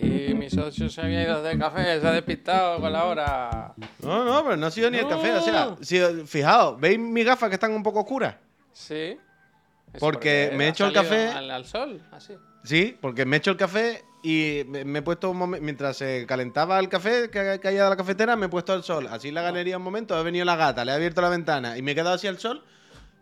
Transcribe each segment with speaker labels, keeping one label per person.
Speaker 1: Y mi socio se había ido de café, se ha despistado con la hora.
Speaker 2: No, no, pero no ha sido ni el café. O sea, si, fijaos, ¿veis mis gafas que están un poco oscuras?
Speaker 1: Sí. Es
Speaker 2: Porque me he hecho el café-
Speaker 1: Al, al sol, así.
Speaker 2: Sí, porque me he hecho el café y me, me he puesto un momento. Mientras se calentaba el café que caía de la cafetera, me he puesto al sol. Así en la galería un momento, ha venido la gata, le he abierto la ventana y me he quedado así al sol.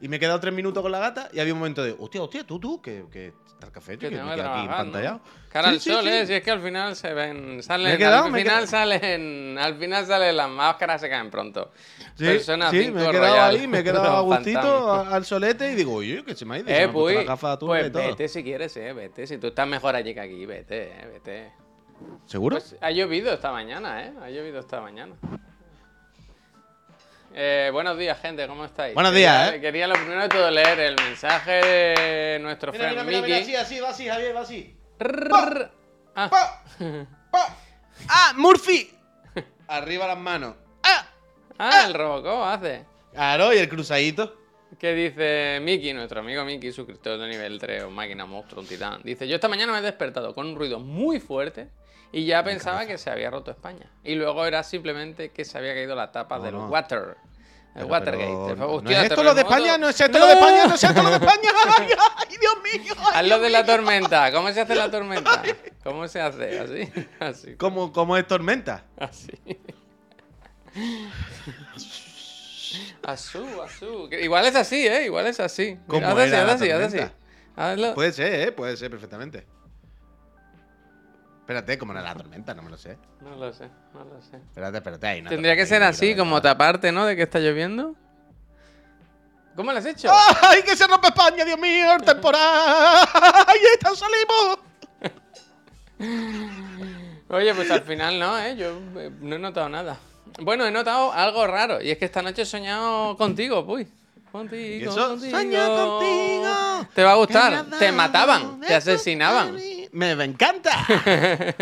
Speaker 2: Y me he quedado tres minutos con la gata y había un momento de, hostia, hostia, tú, tú, que, que está el café,
Speaker 1: Que
Speaker 2: tío, que me
Speaker 1: que
Speaker 2: queda aquí pantallado.
Speaker 1: Cara al
Speaker 2: sí,
Speaker 1: sol,
Speaker 2: sí.
Speaker 1: ¿eh? Si es que al final se ven. Salen,
Speaker 2: quedado,
Speaker 1: al final salen. Al final salen las máscaras, se caen pronto.
Speaker 2: Sí,
Speaker 1: Persona
Speaker 2: sí,
Speaker 1: 5
Speaker 2: me he quedado
Speaker 1: Royal.
Speaker 2: ahí, me he quedado a gustito al solete y digo, oye, que se me ha ido.
Speaker 1: Eh, pues,
Speaker 2: las gafas tú
Speaker 1: pues
Speaker 2: y todo.
Speaker 1: vete si quieres, eh, vete. Si tú estás mejor allí que aquí, vete, eh, vete.
Speaker 2: ¿Seguro?
Speaker 1: Pues ha llovido esta mañana, ¿eh? Ha llovido esta mañana. Eh, buenos días, gente, ¿cómo estáis?
Speaker 2: Buenos
Speaker 1: Quería-
Speaker 2: días, ¿eh?
Speaker 1: Quería lo primero de todo leer el mensaje de nuestro
Speaker 2: mira,
Speaker 1: friend
Speaker 2: mira, mira, mira,
Speaker 1: Mickey.
Speaker 2: así, así, va así, Javier, va así.
Speaker 1: Rrrr. Ah,
Speaker 2: ¡Pa! ¡Pa! ¡Ah, Murphy! Arriba las manos. ¡Ah!
Speaker 1: ah, el Robocop hace.
Speaker 2: Claro, y el cruzadito.
Speaker 1: ¿Qué dice Miki, nuestro amigo Miki, suscriptor de nivel 3, un máquina monstruo, un titán? Dice, yo esta mañana me he despertado con un ruido muy fuerte y ya pensaba que se había roto España. Y luego era simplemente que se había caído la tapa
Speaker 2: No,
Speaker 1: del
Speaker 2: no.
Speaker 1: water. El
Speaker 2: Pero-
Speaker 1: Watergate.
Speaker 2: pero
Speaker 1: El-
Speaker 2: ¿No
Speaker 1: hostia,
Speaker 2: es esto lo de. España? ¿No es esto lo de España? ¿No es esto lo de España? ¡Ay, ay, Dios mío! ay,
Speaker 1: Hazlo
Speaker 2: Dios
Speaker 1: de la tormenta. ¿Cómo se hace la tormenta? ¿Cómo se hace? Así. Así.
Speaker 2: ¿Cómo, cómo es tormenta?
Speaker 1: Así. Asú. Que Igual es así, ¿eh? Igual es así.
Speaker 2: ¿Cómo
Speaker 1: Mira, haz así,
Speaker 2: era
Speaker 1: haz así, haz así.
Speaker 2: tormenta?
Speaker 1: Hazlo.
Speaker 2: Puede ser, ¿eh? Puede ser perfectamente. Espérate, ¿cómo era la tormenta? No me lo sé.
Speaker 1: No lo sé, no lo sé.
Speaker 2: Espérate, espérate. Ahí, no
Speaker 1: Tendría que ser así,
Speaker 2: mira,
Speaker 1: como taparte, ¿no? De que está lloviendo. ¿Cómo lo has hecho?
Speaker 2: ¡Ay, que se rompe España, Dios mío! ¡El temporal! ¡Ay, está salimos!
Speaker 1: Oye, pues al final no, ¿eh? Yo eh, no he notado nada. Bueno, he notado algo raro. Y es que esta noche he soñado contigo, puy. Contigo, contigo.
Speaker 2: ¡Sueño contigo!
Speaker 1: Te va a gustar. Te mataban, te asesinaban.
Speaker 2: Me encanta.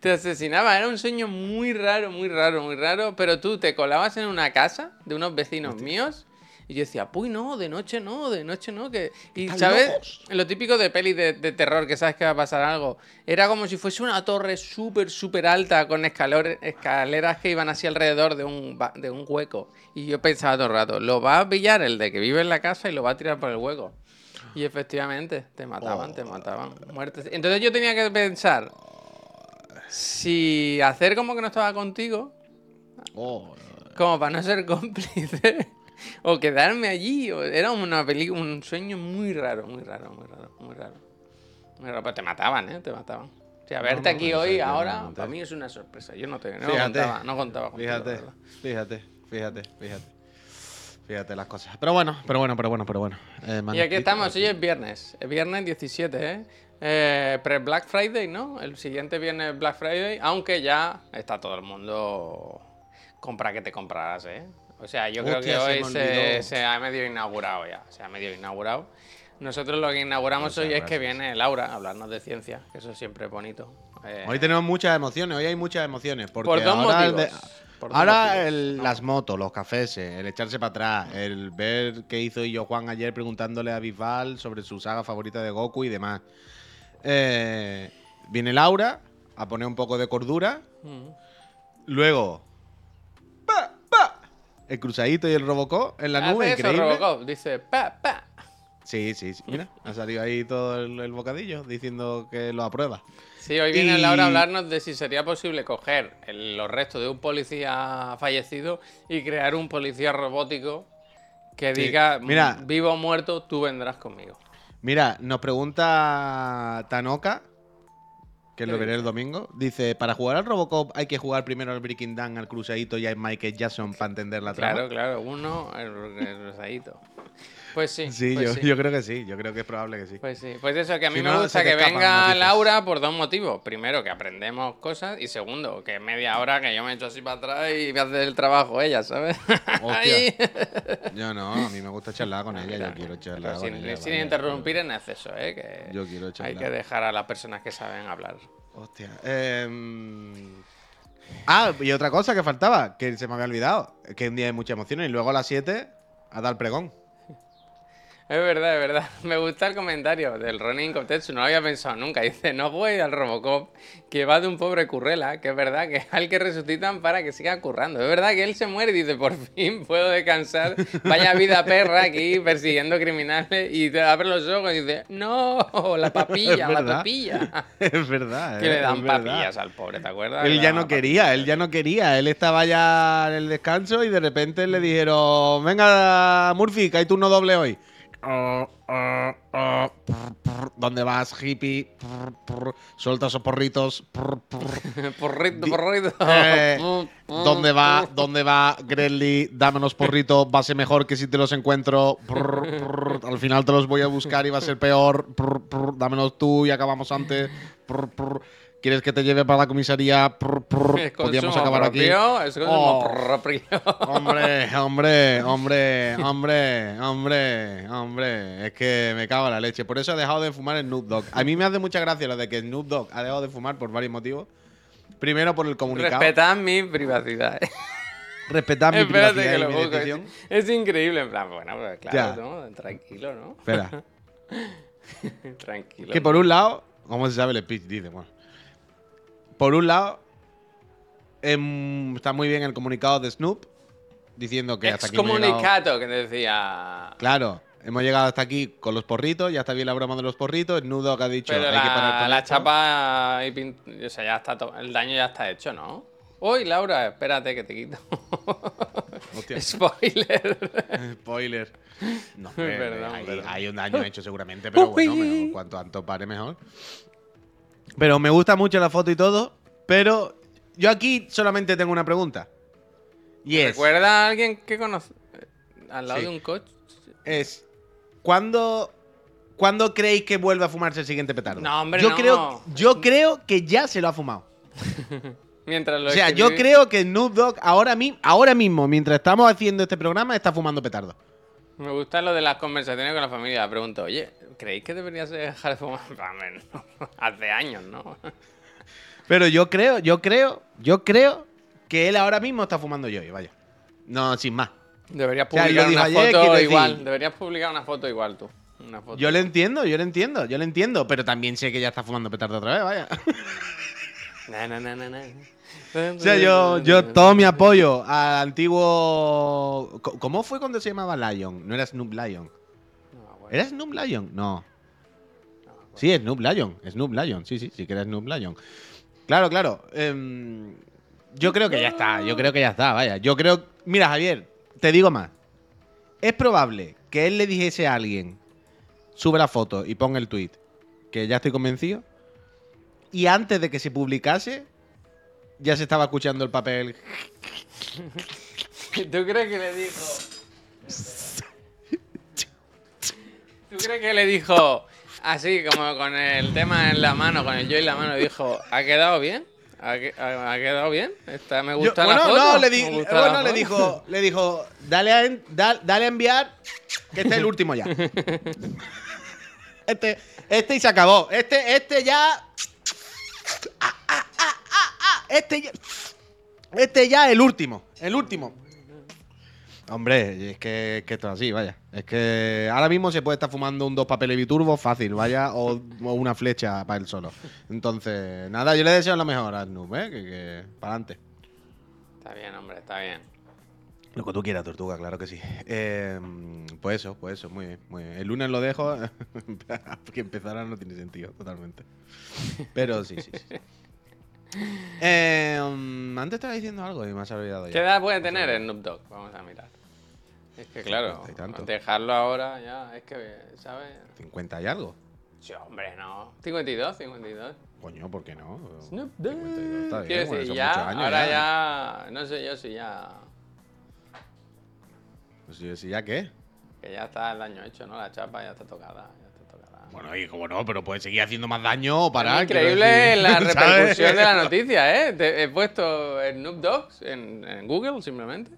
Speaker 1: Te asesinaban. Era un sueño muy raro, muy raro, muy raro. Pero tú te colabas en una casa de unos vecinos míos. Y yo decía, puy, no, de noche no, de noche no. Que... Y, ¿sabes?
Speaker 2: locos.
Speaker 1: Lo típico de pelis de, de terror, que sabes que va a pasar algo. Era como si fuese una torre súper, súper alta con escalor- escaleras que iban así alrededor de un, de un hueco. Y yo pensaba todo el rato, lo va a pillar el de que vive en la casa y lo va a tirar por el hueco. Y efectivamente, te mataban, te mataban. Muertes. Entonces yo tenía que pensar si hacer como que no estaba contigo,
Speaker 2: Oh,
Speaker 1: como para no ser cómplice, o quedarme allí. o- Era una película, un sueño muy raro, muy raro, muy raro, muy raro. Muy raro, pero te mataban, ¿eh? Te mataban. O sea, verte
Speaker 2: no,
Speaker 1: aquí hoy, ahora, para mí es una sorpresa. Yo no te no
Speaker 2: Fíjate.
Speaker 1: contaba, no contaba contigo,
Speaker 2: fíjate, fíjate, fíjate, fíjate. Fíjate las cosas. Pero bueno, pero bueno, pero bueno, pero bueno. Eh,
Speaker 1: Y aquí estamos, hoy es viernes, es viernes 17, ¿eh? Eh, Pre-Black Friday, ¿no? El siguiente viernes es Black Friday, aunque ya está todo el mundo compra que te comprarás, ¿eh? O sea, yo creo que hoy se, ha medio inaugurado ya, se ha medio inaugurado. Nosotros lo que inauguramos
Speaker 2: Muchas
Speaker 1: hoy es que viene Laura a hablarnos de ciencia, que eso siempre es bonito. Eh,
Speaker 2: Hoy tenemos muchas emociones, hoy hay muchas emociones. Porque
Speaker 1: por dos
Speaker 2: ahora el
Speaker 1: motivos.
Speaker 2: de- Ahora el-
Speaker 1: ¿no?
Speaker 2: las motos, los cafés, el echarse para atrás, el ver qué hizo yo Juan ayer preguntándole a Bisbal sobre su saga favorita de Goku y demás. Eh, viene Laura a poner un poco de cordura.
Speaker 1: Mm.
Speaker 2: Luego, ¡pa! ¡pa! el cruzadito y el Robocop en la nube,
Speaker 1: eso,
Speaker 2: increíble.
Speaker 1: Robocop, dice, pa, pa.
Speaker 2: Sí, sí, sí. Mira, ha salido ahí todo el, el bocadillo diciendo que lo aprueba.
Speaker 1: Sí, hoy viene
Speaker 2: Y-
Speaker 1: Laura a hablarnos de si sería posible coger el- los restos de un policía fallecido y crear un policía robótico que
Speaker 2: Sí.
Speaker 1: diga,
Speaker 2: Mira.
Speaker 1: "Mm, vivo o muerto, tú vendrás conmigo.
Speaker 2: Mira, nos pregunta Tanoka, que lo
Speaker 1: ¿Qué
Speaker 2: veré el domingo. Dice, para jugar al Robocop hay que jugar primero al Breaking Down, al Cruzadito y al Michael Jackson para entender la trama.
Speaker 1: Claro, claro, uno, el, el rosadito. Pues sí.
Speaker 2: Sí,
Speaker 1: pues
Speaker 2: yo,
Speaker 1: sí.
Speaker 2: yo creo que sí, yo creo que es probable que sí.
Speaker 1: Pues sí, pues eso, que a mí
Speaker 2: Si
Speaker 1: me
Speaker 2: no,
Speaker 1: gusta que venga. Laura por dos motivos. Primero, que aprendemos cosas. Y segundo, que media hora que yo me echo así para atrás y me hace el trabajo ella, ¿sabes?
Speaker 2: Yo no, a mí me gusta charlar con ella, yo quiero charlar con
Speaker 1: sin,
Speaker 2: ella.
Speaker 1: sin
Speaker 2: vaya.
Speaker 1: interrumpir en exceso, ¿eh? Que
Speaker 2: Yo quiero
Speaker 1: hay
Speaker 2: charlar.
Speaker 1: que dejar a las personas que saben hablar.
Speaker 2: Hostia. em, Ah, y otra cosa que faltaba, que se me había olvidado, que un día hay muchas emociones y luego a las 7 a dar pregón.
Speaker 1: Es verdad, es verdad. Me gusta el comentario del Ronin Cortetsu. No lo había pensado nunca. Dice, no voy al Robocop, que va de un pobre currela, que es verdad que es al que resucitan para que siga currando. Es verdad que él se muere y dice, por fin puedo descansar. Vaya vida perra aquí persiguiendo criminales. Y te abre los ojos y dice, no, la papilla, la papilla.
Speaker 2: Es verdad.
Speaker 1: Que
Speaker 2: eh,
Speaker 1: le
Speaker 2: es
Speaker 1: dan
Speaker 2: verdad.
Speaker 1: papillas al pobre, ¿te acuerdas?
Speaker 2: Él ya no quería, él ya no quería. Él estaba ya en el descanso y de repente le dijeron: Venga, Murphy, que hay turno doble hoy. Oh, oh, oh. ¿Dónde vas, hippie? Suelta esos porritos.
Speaker 1: Porrito, porrito.
Speaker 2: Eh, ¿Dónde va? ¿Dónde va, Grelly? Dame unos porritos, va a ser mejor que si te los encuentro. Al final te los voy a buscar y va a ser peor. Dámelos tú y acabamos antes. ¿Quieres que te lleve para la comisaría? Prr, prr. Podríamos acabar aquí.
Speaker 1: propio, Es consumo
Speaker 2: Oh.
Speaker 1: propio.
Speaker 2: Hombre, hombre, hombre, hombre, hombre, hombre. Es que me cago en la leche. Por eso he dejado de fumar Snoop Dogg. A mí me hace mucha gracia lo de que Snoop Dogg ha dejado de fumar por varios motivos. Primero por el comunicado.
Speaker 1: Respetad mi privacidad.
Speaker 2: Respetar mi
Speaker 1: Espérate
Speaker 2: privacidad
Speaker 1: que
Speaker 2: y
Speaker 1: lo
Speaker 2: mi decisión.
Speaker 1: Es, es increíble, en plan, bueno, pues claro. ¿no? Tranquilo, ¿no?
Speaker 2: Espera.
Speaker 1: Tranquilo.
Speaker 2: Que por un lado, ¿cómo se sabe el speech? Dice, bueno. Por un lado, em, está muy bien el comunicado de Snoop diciendo que hasta aquí hemos llegado-
Speaker 1: Excomunicato, que decía.
Speaker 2: Claro, hemos llegado hasta aquí con los porritos, ya está bien la broma de los porritos. Snoop Dogg ha dicho
Speaker 1: Pero
Speaker 2: hay que parar
Speaker 1: la,
Speaker 2: con
Speaker 1: la
Speaker 2: esto".
Speaker 1: chapa y pin- O sea, ya está to- el daño ya está hecho, ¿no? Uy, Laura, espérate que te quito.
Speaker 2: Hostia.
Speaker 1: Spoiler.
Speaker 2: Spoiler. No, hombre,
Speaker 1: Perdón,
Speaker 2: hay,
Speaker 1: perdón.
Speaker 2: hay un daño hecho seguramente, pero bueno, mejor, cuanto antes pare mejor. Pero me gusta mucho la foto y todo, pero yo aquí solamente tengo una pregunta. Y es,
Speaker 1: ¿Recuerda a alguien que conoce? Al lado
Speaker 2: Sí.
Speaker 1: de un coche.
Speaker 2: es ¿cuándo, ¿cuándo creéis que vuelve a fumarse el siguiente petardo?
Speaker 1: No, hombre,
Speaker 2: yo
Speaker 1: no.
Speaker 2: Creo, yo creo que ya se lo ha fumado.
Speaker 1: Mientras lo
Speaker 2: O sea, yo creo que Snoop Dogg ahora, mi- ahora mismo, mientras estamos haciendo este programa, está fumando petardo.
Speaker 1: Me gusta lo de las conversaciones con la familia. Pregunto, oye, ¿creéis que deberías dejar de fumar? Hace años, ¿no?
Speaker 2: Pero yo creo, yo creo, yo creo que él ahora mismo está fumando yo, vaya. No, sin más.
Speaker 1: Deberías publicar una foto igual. Deberías publicar una foto igual tú. Una foto.
Speaker 2: Yo le entiendo, yo le entiendo, yo le entiendo, pero también sé que ya está fumando petardo otra vez, vaya.
Speaker 1: Na, na, na, na, na.
Speaker 2: O sea, yo, yo todo mi apoyo al antiguo. ¿Cómo fue cuando se llamaba Lion? No era Snoop Lion. ¿Era Snoop Lion? No. Sí, Snoop Lion. Snoop Lion. Sí, sí, sí que era Snoop Lion. Claro, claro. em, yo creo que ya está. Yo creo que ya está, vaya. Yo creo. Mira, Javier, te digo más. Es probable que él le dijese a alguien: sube la foto y ponga el tweet. Que ya estoy convencido. Y antes de que se publicase, ya se estaba escuchando el papel.
Speaker 1: ¿Tú crees que le dijo? ¿Tú crees que le dijo así, como con el tema en la mano, con el yo en la mano, dijo, ¿ha quedado bien? ¿Ha, que- ha- ha quedado bien? Está, me
Speaker 2: Yo-
Speaker 1: gusta
Speaker 2: bueno,
Speaker 1: la foto.
Speaker 2: no, le, di- bueno,
Speaker 1: la
Speaker 2: le
Speaker 1: foto".
Speaker 2: dijo, le dijo, dale a, en- da- dale a enviar, que este es el último ya. Este, este y se acabó. Este, este ya. Ah, ah, ah. Este ya. Este ya el último. El último. Hombre, es que, es que esto es así, vaya. Es que ahora mismo se puede estar fumando un dos papeles biturbo fácil, vaya, o, o una flecha para él solo. Entonces, nada, yo le deseo lo mejor a Snoop, ¿eh? Que, que para adelante.
Speaker 1: Está bien, hombre, está bien.
Speaker 2: Lo que tú quieras, Tortuga, claro que sí. Eh, pues eso, pues eso, muy bien, muy bien. El lunes lo dejo, porque empezar ahora no tiene sentido, totalmente. Pero sí, sí, sí. Eh, um, antes estaba diciendo algo y me has olvidado ya.
Speaker 1: ¿Qué edad puede tener el Snoop Dogg? Vamos a mirar. Es que claro, dejarlo ahora ya, es que, ¿sabes?
Speaker 2: 50 y algo.
Speaker 1: Sí, hombre, no. 52, 52.
Speaker 2: Coño, ¿por qué no?
Speaker 1: Snoop Dogg.
Speaker 2: 52 está bien,
Speaker 1: Quiero
Speaker 2: bueno, son
Speaker 1: ya,
Speaker 2: años
Speaker 1: ahora
Speaker 2: ya.
Speaker 1: ya. No sé yo si ya.
Speaker 2: Sí, sí, ¿ya qué?
Speaker 1: Que ya está el daño hecho, ¿no? La chapa ya está tocada.
Speaker 2: Bueno, y como no, pero puede seguir haciendo más daño o parar.
Speaker 1: Es increíble
Speaker 2: decir,
Speaker 1: la
Speaker 2: ¿sabes?
Speaker 1: repercusión de la noticia, ¿eh? Te- he puesto Snoop Dogg en, en Google simplemente.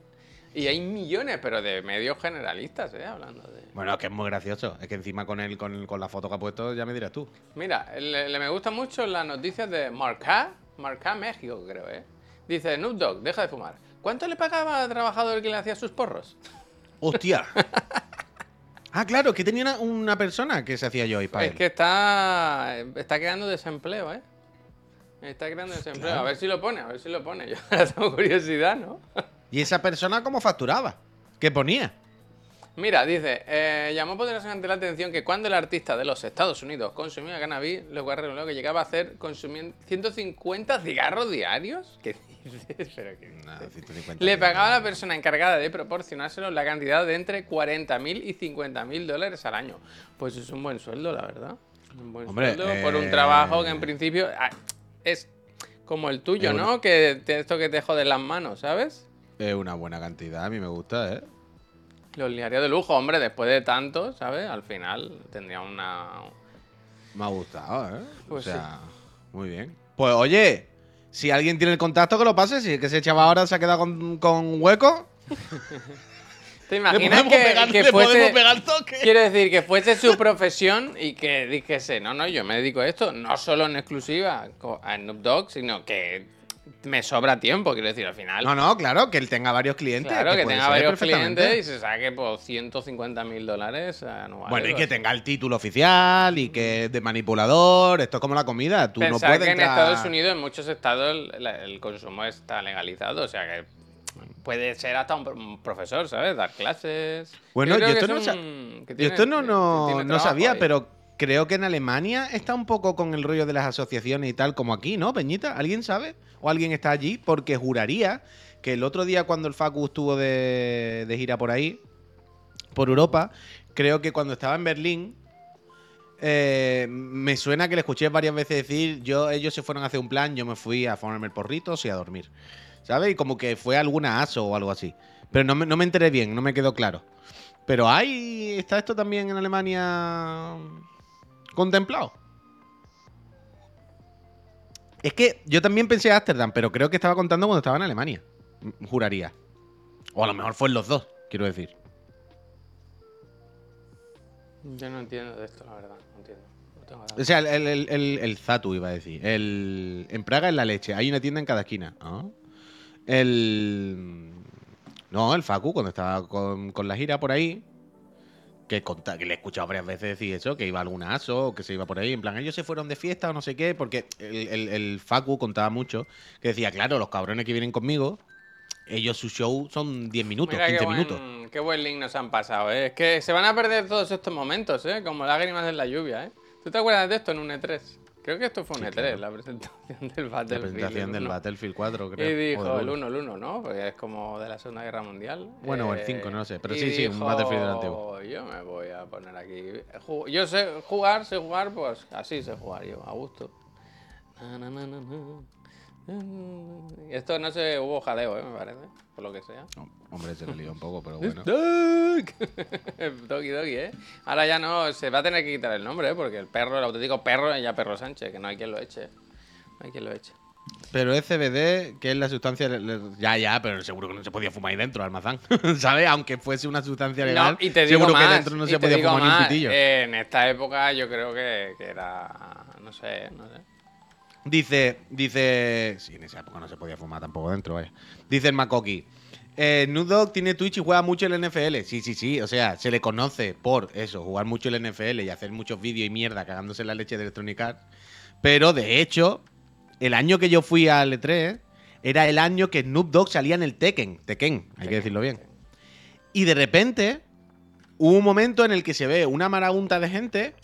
Speaker 1: Y hay millones, pero de medios generalistas, ¿eh? Hablando de.
Speaker 2: Bueno, es que es muy gracioso. Es que encima con, el, con, con la foto que ha puesto ya me dirás tú.
Speaker 1: Mira, le, le me gustan mucho las noticias de Marca, Marca México, creo, ¿eh? Dice, Snoop Dogg, deja de fumar. ¿Cuánto le pagaba al trabajador que le hacía sus porros?
Speaker 2: ¡Hostia! Ah, claro, que tenía una, una persona que se hacía yo para
Speaker 1: Es
Speaker 2: él.
Speaker 1: que está, está creando desempleo, ¿eh? Está creando desempleo. A ver si lo pone, a ver si lo pone. Yo ahora tengo curiosidad, ¿no?
Speaker 2: ¿Y esa persona cómo facturaba? ¿Qué ponía?
Speaker 1: Mira, dice, eh, llamó poderosamente la atención que cuando el artista de los Estados Unidos consumía cannabis, lo que llegaba a hacer consumir 150 cigarros diarios. ¿Qué? ¿Pero dices?
Speaker 2: Nada, 150
Speaker 1: Le pagaba a la persona encargada de proporcionárselo la cantidad de entre 40.000 y 50.000 dólares al año. Pues es un buen sueldo, la verdad. Un buen
Speaker 2: Hombre,
Speaker 1: sueldo por un
Speaker 2: eh,
Speaker 1: trabajo que en principio ah, es como el tuyo,
Speaker 2: Es una-
Speaker 1: ¿no? Que te- esto que te jode las manos, ¿sabes?
Speaker 2: Es una buena cantidad, a mí me gusta, ¿eh?
Speaker 1: Los liaría de lujo, hombre, después de tanto, ¿sabes? Al final tendría una...
Speaker 2: Me ha gustado, ¿eh?
Speaker 1: Pues
Speaker 2: o sea, muy bien. Pues oye, si alguien tiene el contacto, que lo pase. Si es que ese chaval ahora se ha quedado con, con hueco,
Speaker 1: ¿Te imaginas que,
Speaker 2: pegar,
Speaker 1: que
Speaker 2: le
Speaker 1: fuese...
Speaker 2: podemos pegar toque.
Speaker 1: Quiero decir, que fuese su profesión y que dijese, no, no, yo me dedico a esto, no solo en exclusiva a Snoop Dogg, sino que me sobra tiempo, quiero decir, al final.
Speaker 2: No, no, claro, que él tenga varios clientes.
Speaker 1: claro, que, tenga varios clientes y se saque por 150 mil dólares anuales.
Speaker 2: Bueno, y que tenga el título oficial y que es de manipulador. Esto es como la comida. Tú no puedes
Speaker 1: que en Estados Unidos, en muchos estados, el, consumo está legalizado, o sea que puede ser hasta un, pro- un profesor, ¿sabes? Dar clases.
Speaker 2: Bueno, yo esto no
Speaker 1: un-
Speaker 2: Yo esto no, no, no sabía,
Speaker 1: ahí.
Speaker 2: pero creo que en Alemania está un poco con el rollo de las asociaciones y tal, como aquí, ¿no, Peñita? ¿Alguien sabe? ¿O alguien está allí? Porque juraría que el otro día cuando el Facu estuvo de, gira por ahí, por Europa, creo que cuando estaba en Berlín, eh, me suena que le escuché varias veces decir, yo, ellos se fueron a hacer un plan, yo me fui a fumarme porritos y a dormir. ¿Sabes? Y como que fue alguna ASO o algo así. Pero no me, no me enteré bien, no me quedó claro. Pero hay. ¿Está esto también en Alemania contemplado? Es que yo también pensé Ámsterdam, pero creo que estaba contando cuando estaba en Alemania. Juraría. O a lo mejor fue en los dos, quiero decir.
Speaker 1: Yo no entiendo de esto, la verdad. No entiendo. No tengo
Speaker 2: O sea, el, el, el, el- Zatu iba a decir. El, en Praga es la leche. Hay una tienda en cada esquina. Ah. El. No, el Facu, cuando estaba con, con la gira por ahí. Que, conta- que le he escuchado varias veces decir eso, que iba a algún aso, o que se iba por ahí. En plan, ellos se fueron de fiesta o no sé qué. Porque el, el- el Facu contaba mucho. Que decía, claro, los cabrones que vienen conmigo. Ellos su show son 10 minutos,
Speaker 1: Mira
Speaker 2: 15
Speaker 1: qué buen,
Speaker 2: minutos.
Speaker 1: qué buen link nos han pasado, ¿eh? Es que se van a perder todos estos momentos, ¿eh? Como lágrimas en la lluvia, ¿eh? ¿Tú te acuerdas de esto en un E3? Creo que esto fue un
Speaker 2: Sí,
Speaker 1: E3,
Speaker 2: claro.
Speaker 1: la presentación del
Speaker 2: La
Speaker 1: Battlefield.
Speaker 2: presentación
Speaker 1: el
Speaker 2: del. Battlefield 4, creo.
Speaker 1: Y dijo el
Speaker 2: uno.
Speaker 1: 1, el 1, ¿no? Porque es como de la Segunda Guerra Mundial.
Speaker 2: Bueno, o el
Speaker 1: Eh,
Speaker 2: 5, no lo sé, pero sí, sí, un
Speaker 1: dijo,
Speaker 2: Battlefield del antiguo.
Speaker 1: Yo me voy a poner aquí. Yo sé jugar, sé jugar, pues así sé jugar yo, a gusto. Na, na, na, na, na. Y esto no sé, hubo jaleo, ¿eh? Me parece, por lo que sea.
Speaker 2: No, hombre, se le lió un poco, pero bueno.
Speaker 1: Doki Doki, ¿eh? Ahora ya no, se va a tener que quitar el nombre, ¿eh? Porque el perro, el auténtico perro es ya Perro Sánchez, que no hay quien lo eche. No hay quien lo eche.
Speaker 2: Pero es CBD, que es la sustancia. Ya, ya, pero seguro que no se podía fumar ahí dentro, almazán. ¿Sabes? Aunque fuese una sustancia legal,
Speaker 1: No, y te digo
Speaker 2: seguro
Speaker 1: más,
Speaker 2: que dentro no se podía fumar ni un
Speaker 1: más,
Speaker 2: pitillo.
Speaker 1: En esta época yo creo que, que era, no sé, no sé.
Speaker 2: Dice, dice. Sí, en esa época no se podía fumar tampoco dentro, vaya. Dice el Makoki. Eh, tiene Twitch y juega mucho el NFL. Sí, sí, sí. O sea, se le conoce por eso, jugar mucho el NFL y hacer muchos vídeos y mierda cagándose la leche de Electronic Arts. Pero de hecho, el año que yo fui al E3 era el año que Snoop Dogg salía en el Tekken. Tekken, hay que decirlo bien. Y de repente hubo un momento en el que se ve una marabunta de gente.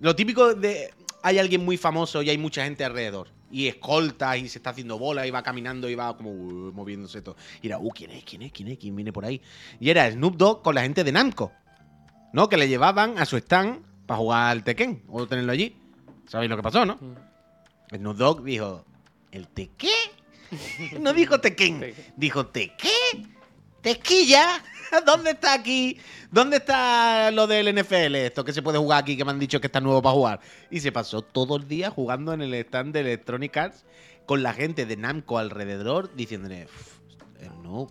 Speaker 2: Lo típico de. Hay alguien muy famoso y hay mucha gente alrededor. Y escolta y se está haciendo bola y va caminando y va como uh, moviéndose todo. Y era, uh, ¿quién es? ¿Quién es? ¿Quién es? ¿Quién viene por ahí? Y era Snoop Dogg con la gente de Namco. ¿No? Que le llevaban a su stand para jugar al Tekken o tenerlo allí. ¿Sabéis lo que pasó, no? Snoop Dogg dijo, ¿el Tekken? No dijo Tekken. dijo Tekken. Tequilla. ¿Dónde está aquí? ¿Dónde está lo del NFL? Esto que se puede jugar aquí, que me han dicho que está nuevo para jugar. Y se pasó todo el día jugando en el stand de Electronic Arts con la gente de Namco alrededor diciéndole, "Uf, eh, no,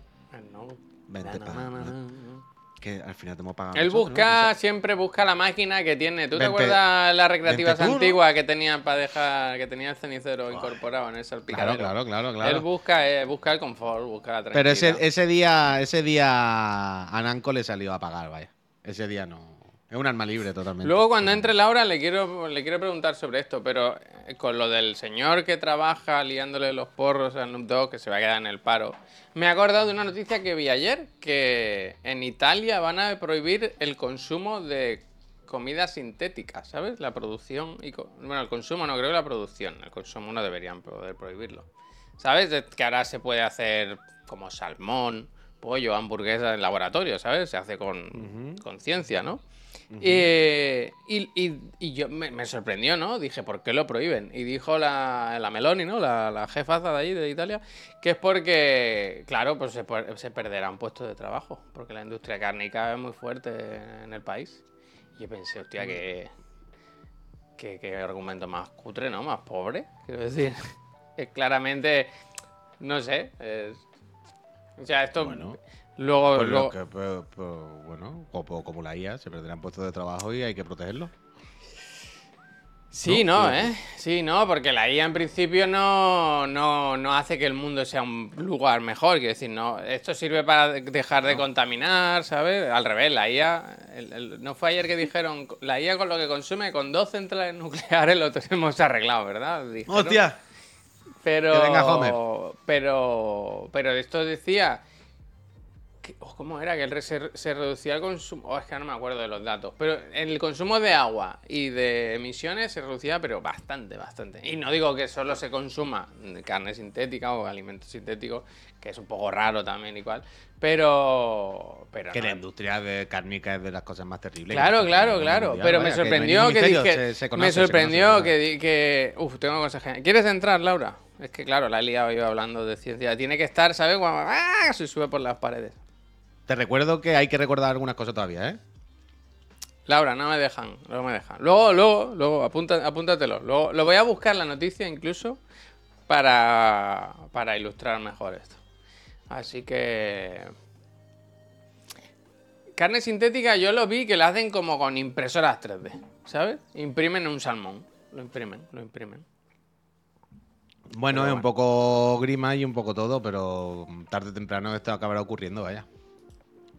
Speaker 1: No.
Speaker 2: Vente
Speaker 1: Na,
Speaker 2: que al final te hemos pagado.
Speaker 1: Él
Speaker 2: nosotros,
Speaker 1: busca,
Speaker 2: ¿no?
Speaker 1: siempre busca la máquina que tiene. ¿Tú te acuerdas las recreativas antiguas que tenían para dejar, que tenía el cenicero incorporado en el
Speaker 2: Claro,
Speaker 1: salpicadero?
Speaker 2: claro, claro,
Speaker 1: Él
Speaker 2: claro.
Speaker 1: busca, eh, busca el confort, busca la
Speaker 2: Pero ese,
Speaker 1: tranquilidad.
Speaker 2: ese día, ese día a Namco le salió a pagar, vaya. Ese día no. Es un arma libre totalmente.
Speaker 1: Luego cuando entre Laura le quiero, le quiero preguntar sobre esto, pero eh, con lo del señor que trabaja liándole los porros a Snoop Dogg, que se va a quedar en el paro, me he acordado de una noticia que vi ayer, que en Italia van a prohibir el consumo de comida sintética, ¿sabes? La producción y... Bueno, el consumo no creo que la producción, el consumo no deberían poder prohibirlo. ¿Sabes? Que ahora se puede hacer como salmón, pollo, hamburguesa en laboratorio, ¿sabes? Se hace con, con ciencia, ¿no? Eh, y, y- y yo me, me sorprendió, ¿no? Dije, ¿por qué lo prohíben? Y dijo la, la Meloni, ¿no? La, la jefaza de ahí, de Italia, que es porque, claro, pues se, se perderán puestos de trabajo, porque la industria cárnica es muy fuerte en el país. Y yo pensé, hostia, que, que, que argumento más cutre, ¿no? Más pobre, quiero decir. Es claramente, no sé, es- o sea, esto...
Speaker 2: Bueno.
Speaker 1: Luego,
Speaker 2: Pues
Speaker 1: luego-
Speaker 2: que- pues- pues, bueno, como, como la IA, se perderán puestos de trabajo y hay que protegerlos.
Speaker 1: Sí,
Speaker 2: ¿no?
Speaker 1: ¿eh? Sí, no, porque la IA en principio no, no, no hace que el mundo sea un lugar mejor. Quiero decir, no, esto sirve para de- dejar de contaminar, ¿sabes? Al revés, la IA, el- el- no fue ayer que dijeron, la IA con lo que consume, con dos centrales nucleares lo tenemos arreglado, ¿verdad? Dijeron.
Speaker 2: ¡Hostia!
Speaker 1: Pero,
Speaker 2: Que venga Homer.
Speaker 1: Pero, pero esto decía. Oh, ¿Cómo era? Que el se, se reducía el consumo. Oh, es que no me acuerdo de los datos. Pero en el consumo de agua y de emisiones se reducía, pero bastante, bastante. Y no digo que solo se consuma carne sintética o alimentos sintéticos, que es un poco raro también, igual. Pero. pero
Speaker 2: Que
Speaker 1: no,
Speaker 2: la industria de cárnica es de las cosas más terribles.
Speaker 1: Claro, claro, claro.
Speaker 2: mundial,
Speaker 1: Pero
Speaker 2: vaya,
Speaker 1: me sorprendió que
Speaker 2: misterio,
Speaker 1: dije.
Speaker 2: se- se conoce,
Speaker 1: me
Speaker 2: conoce,
Speaker 1: sorprendió que, que. Uf, tengo cosas geniales. ¿Quieres entrar, Laura? Es que claro, la he liado yo hablando de ciencia. Tiene que estar, ¿sabes? ¡ah! se sube por las paredes.
Speaker 2: Te recuerdo que hay que recordar algunas cosas todavía, ¿eh?
Speaker 1: Laura, no me dejan, no me dejan. Luego, luego, luego, apunta, apúntatelo. Luego, lo voy a buscar la noticia incluso para, para ilustrar mejor esto. Así que. Carne sintética yo lo vi que la hacen como con impresoras 3D, ¿sabes? Imprimen un salmón. Lo imprimen, lo imprimen.
Speaker 2: Bueno,
Speaker 1: Pero
Speaker 2: es un poco grima y un poco todo, pero tarde o temprano esto acabará ocurriendo, vaya.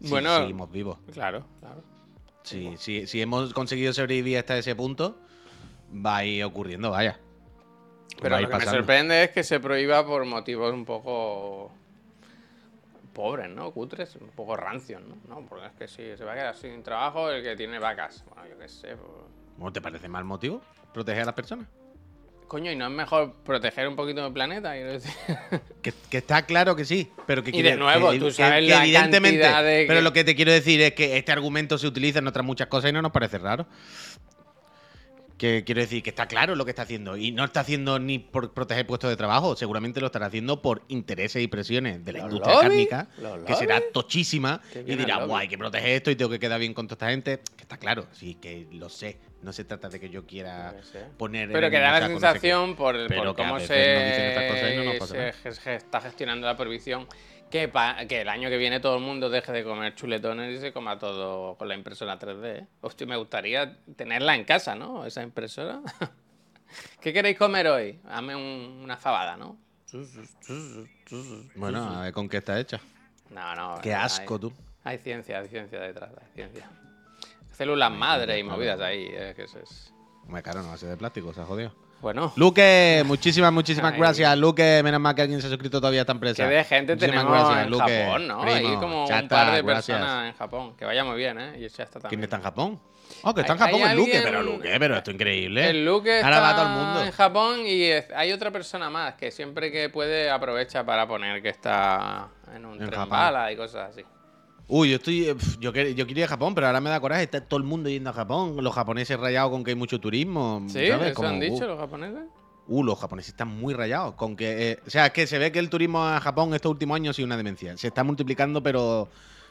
Speaker 2: Si
Speaker 1: Bueno.
Speaker 2: seguimos vivos.
Speaker 1: Claro, claro.
Speaker 2: Si, si, si hemos conseguido sobrevivir hasta ese punto, va a ir ocurriendo, vaya.
Speaker 1: Pero
Speaker 2: Va
Speaker 1: lo que me
Speaker 2: pasando.
Speaker 1: sorprende es que se prohíba por motivos un poco pobres, ¿no? Cutres, un poco rancios, ¿no? No, porque es que si se va a quedar sin trabajo el que tiene vacas. Bueno, yo qué sé. pues-
Speaker 2: ¿No te parece mal motivo? ¿Proteger a las personas?
Speaker 1: Coño, ¿y no es mejor proteger un poquito el planeta?
Speaker 2: Que, que está claro que sí, pero que
Speaker 1: Y
Speaker 2: quiere-
Speaker 1: de nuevo,
Speaker 2: que-
Speaker 1: tú sabes
Speaker 2: que
Speaker 1: la
Speaker 2: evidentemente,
Speaker 1: cantidad de
Speaker 2: pero lo que te quiero decir es que este argumento se utiliza en otras muchas cosas y no nos parece raro. Que quiero decir que está claro lo que está haciendo y no está haciendo ni por proteger puestos de trabajo, seguramente lo estará haciendo por intereses y presiones de la
Speaker 1: ¿Los
Speaker 2: industria
Speaker 1: lobbies?
Speaker 2: cárnica,
Speaker 1: ¿Los
Speaker 2: que será tochísima y dirá,
Speaker 1: lobby.
Speaker 2: guay, hay que proteger esto y tengo que quedar bien con toda esta gente. Que está claro, sí, que lo sé. No se trata de que yo quiera
Speaker 1: qué sé.
Speaker 2: poner.
Speaker 1: Pero que da la
Speaker 2: saco no sé
Speaker 1: sensación por, por cómo se,
Speaker 2: no
Speaker 1: se se está gestionando la prohibición que, pa- que el año que viene todo el mundo deje de comer chuletones y se coma todo con la impresora 3D. ¿eh? Hostia, me gustaría tenerla en casa, ¿no? Esa impresora. ¿Qué queréis comer hoy? Dame un- una fabada, ¿no?
Speaker 2: Bueno, a ver con qué está hecha.
Speaker 1: No, no.
Speaker 2: Qué
Speaker 1: hay-
Speaker 2: asco, tú.
Speaker 1: Hay ciencia, hay ciencia detrás, hay ciencia. Células madre y movidas ahí. eh, que eso es...
Speaker 2: Hombre, claro, no va a ser de plástico, se ha jodido.
Speaker 1: Bueno,
Speaker 2: Luque, muchísimas, muchísimas
Speaker 1: Ay.
Speaker 2: gracias. Luque, menos mal que alguien se ha suscrito todavía a esta empresa.
Speaker 1: que de gente
Speaker 2: Muchísimas
Speaker 1: tenemos
Speaker 2: gracias,
Speaker 1: en
Speaker 2: Luque,
Speaker 1: Japón, ¿no?
Speaker 2: primo,
Speaker 1: Hay como un par de
Speaker 2: gracias.
Speaker 1: personas en Japón. Que vaya muy bien, ¿eh? Y está también.
Speaker 2: ¿Quién está en Japón? Oh, que está en Japón el Luque, pero Luque, pero esto es increíble.
Speaker 1: El
Speaker 2: Ahora
Speaker 1: está
Speaker 2: va todo el mundo.
Speaker 1: en Japón y hay otra persona más que siempre que puede aprovecha para poner que está en un
Speaker 2: En
Speaker 1: tren bala y cosas así.
Speaker 2: Uy, yo estoy. eh, Yo, yo quería ir a Japón, pero ahora me da coraje. Está todo el mundo yendo a Japón. Los japoneses rayados con que hay mucho turismo.
Speaker 1: ¿Sí?
Speaker 2: ¿sabes?
Speaker 1: ¿Eso
Speaker 2: Como,
Speaker 1: han dicho
Speaker 2: uh,
Speaker 1: los japoneses?
Speaker 2: Uh, los japoneses están muy rayados. Con que, eh, o sea, es que se ve que el turismo a Japón estos últimos años ha sido una demencia. Se está multiplicando, pero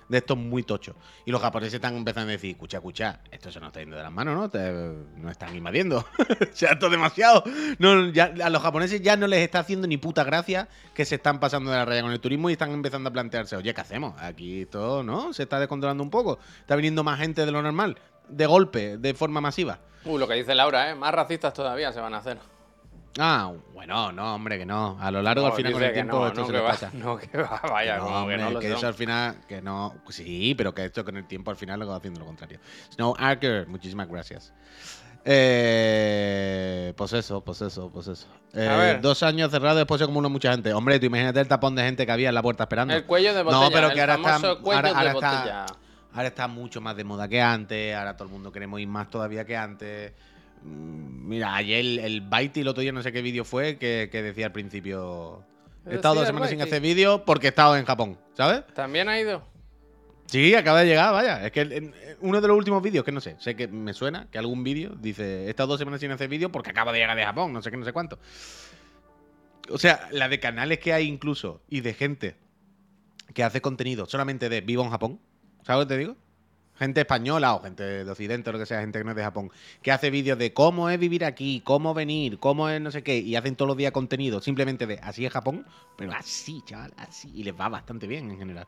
Speaker 2: de estos muy tochos. Y los japoneses están empezando a decir, escucha, escucha, esto se nos está yendo de las manos, ¿no? Te, nos están invadiendo. sea, esto es demasiado. No, ya- a los japoneses ya no les está haciendo ni puta gracia que se están pasando de la raya con el turismo y están empezando a plantearse, oye, ¿qué hacemos? Aquí esto, ¿no? Se está descontrolando un poco. Está viniendo más gente de lo normal. De golpe, de forma masiva.
Speaker 1: Uh, lo que dice Laura, ¿eh? Más racistas todavía se van a hacer.
Speaker 2: Ah, bueno, no, hombre, que no. A lo largo, al
Speaker 1: No,
Speaker 2: final, con el tiempo,
Speaker 1: no,
Speaker 2: esto
Speaker 1: no,
Speaker 2: se le pasa.
Speaker 1: no, que va, vaya,
Speaker 2: No,
Speaker 1: como que
Speaker 2: hombre,
Speaker 1: no lo
Speaker 2: que
Speaker 1: son.
Speaker 2: eso al final, que no. Sí, pero que esto con el tiempo al final lo va haciendo lo contrario. Snow Archer, muchísimas gracias. Eh, pues eso, pues eso, pues eso. Eh,
Speaker 1: A ver.
Speaker 2: Dos años cerrados después se acumuló mucha gente. Hombre, tú imagínate el tapón de gente que había en la puerta esperando.
Speaker 1: El cuello de botella,
Speaker 2: No, pero que ahora está- ahora- ahora está-. Ahora está mucho más de moda que antes, ahora todo el mundo queremos ir más todavía que antes. Mm, Mira, ayer el, el Baiti, el otro día no sé qué vídeo fue, que, que decía al principio... He
Speaker 1: ¿Decía
Speaker 2: estado dos semanas sin hacer vídeo porque he estado en Japón, ¿sabes?
Speaker 1: ¿También ha ido?
Speaker 2: Sí, acaba de llegar, vaya. Es que el- en- en uno de los últimos vídeos, que no sé, sé que me suena que algún vídeo dice, he estado dos semanas sin hacer vídeo porque acaba de llegar de Japón, no sé qué, no sé cuánto. O sea, la de canales que hay incluso y de gente que hace contenido solamente de vivo en Japón, ¿sabes lo que te digo? Gente española o gente de Occidente o lo que sea, gente que no es de Japón, que hace vídeos de cómo es vivir aquí, cómo venir, cómo es no sé qué, y hacen todos los días contenido simplemente de así es Japón, pero así, chaval, así, y les va bastante bien en general.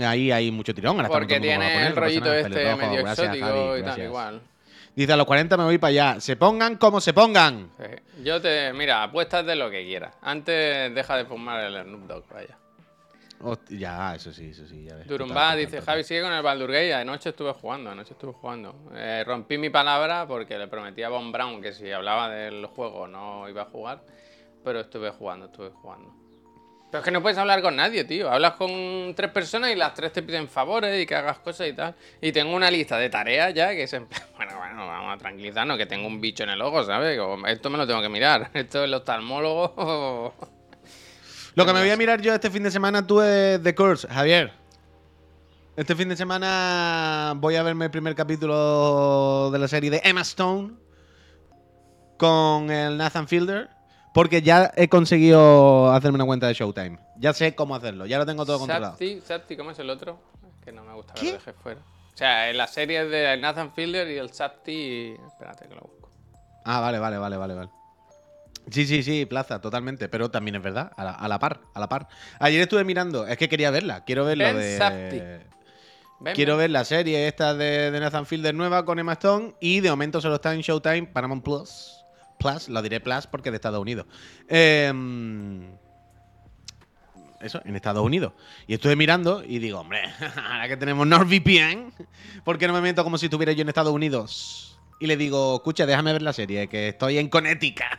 Speaker 2: Ahí hay mucho tirón. Ahora
Speaker 1: Porque
Speaker 2: el
Speaker 1: tiene el rollito
Speaker 2: japonés, no pasa
Speaker 1: este medio
Speaker 2: gracias,
Speaker 1: exótico
Speaker 2: Javi,
Speaker 1: y tal, igual.
Speaker 2: Dice, a los 40 me voy para allá. Se pongan como se pongan.
Speaker 1: Sí. Yo te. Mira, apuestas de lo que quieras. Antes deja de fumar el Snoop Dogg, vaya.
Speaker 2: Hostia, ya, eso sí, eso sí. Ya ves.
Speaker 1: Durumba
Speaker 2: Total,
Speaker 1: dice. Javi, sigue con el Baldur Gate. Anoche estuve jugando, anoche estuve jugando. Eh, rompí mi palabra porque le prometí a Von Brown que si hablaba del juego no iba a jugar. Pero estuve jugando, estuve jugando. Pero es que no puedes hablar con nadie, tío. Hablas con tres personas y las tres te piden favores y que hagas cosas y tal. Y tengo una lista de tareas ya que es en plan, bueno, bueno, vamos a tranquilizarnos, que tengo un bicho en el ojo, ¿sabes? Esto me lo tengo que mirar. Esto el oftalmólogo.
Speaker 2: Lo que me voy a mirar yo este fin de semana, tú es The Curse, Javier. Este fin de semana voy a verme el primer capítulo de la serie de Emma Stone con el Nathan Fielder. Porque ya he conseguido hacerme una cuenta de Showtime. Ya sé cómo hacerlo, ya lo tengo todo controlado.
Speaker 1: Sapti, Sapti, ¿cómo es el otro? Que no me gusta lo dejes fuera. O sea, en la serie de Nathan Fielder y el Sapti. Espérate que lo busco.
Speaker 2: Ah, vale, vale, vale, vale, vale. Sí, sí, sí, plaza, totalmente. Pero también es verdad, a la, a la par, a la par. Ayer estuve mirando, es que quería verla, quiero ver lo
Speaker 1: Ben
Speaker 2: de. Quiero ver la serie esta de, de Nathan Fielder nueva con Emma Stone y de momento solo está en Showtime, Paramount Plus. Plus, lo diré Plus porque es de Estados Unidos. Em, eso, en Estados Unidos. Y estuve mirando y digo, hombre, ahora que tenemos NordVPN, ¿por qué no me meto como si estuviera yo en Estados Unidos? Y le digo, escucha, déjame ver la serie, que estoy en Connecticut.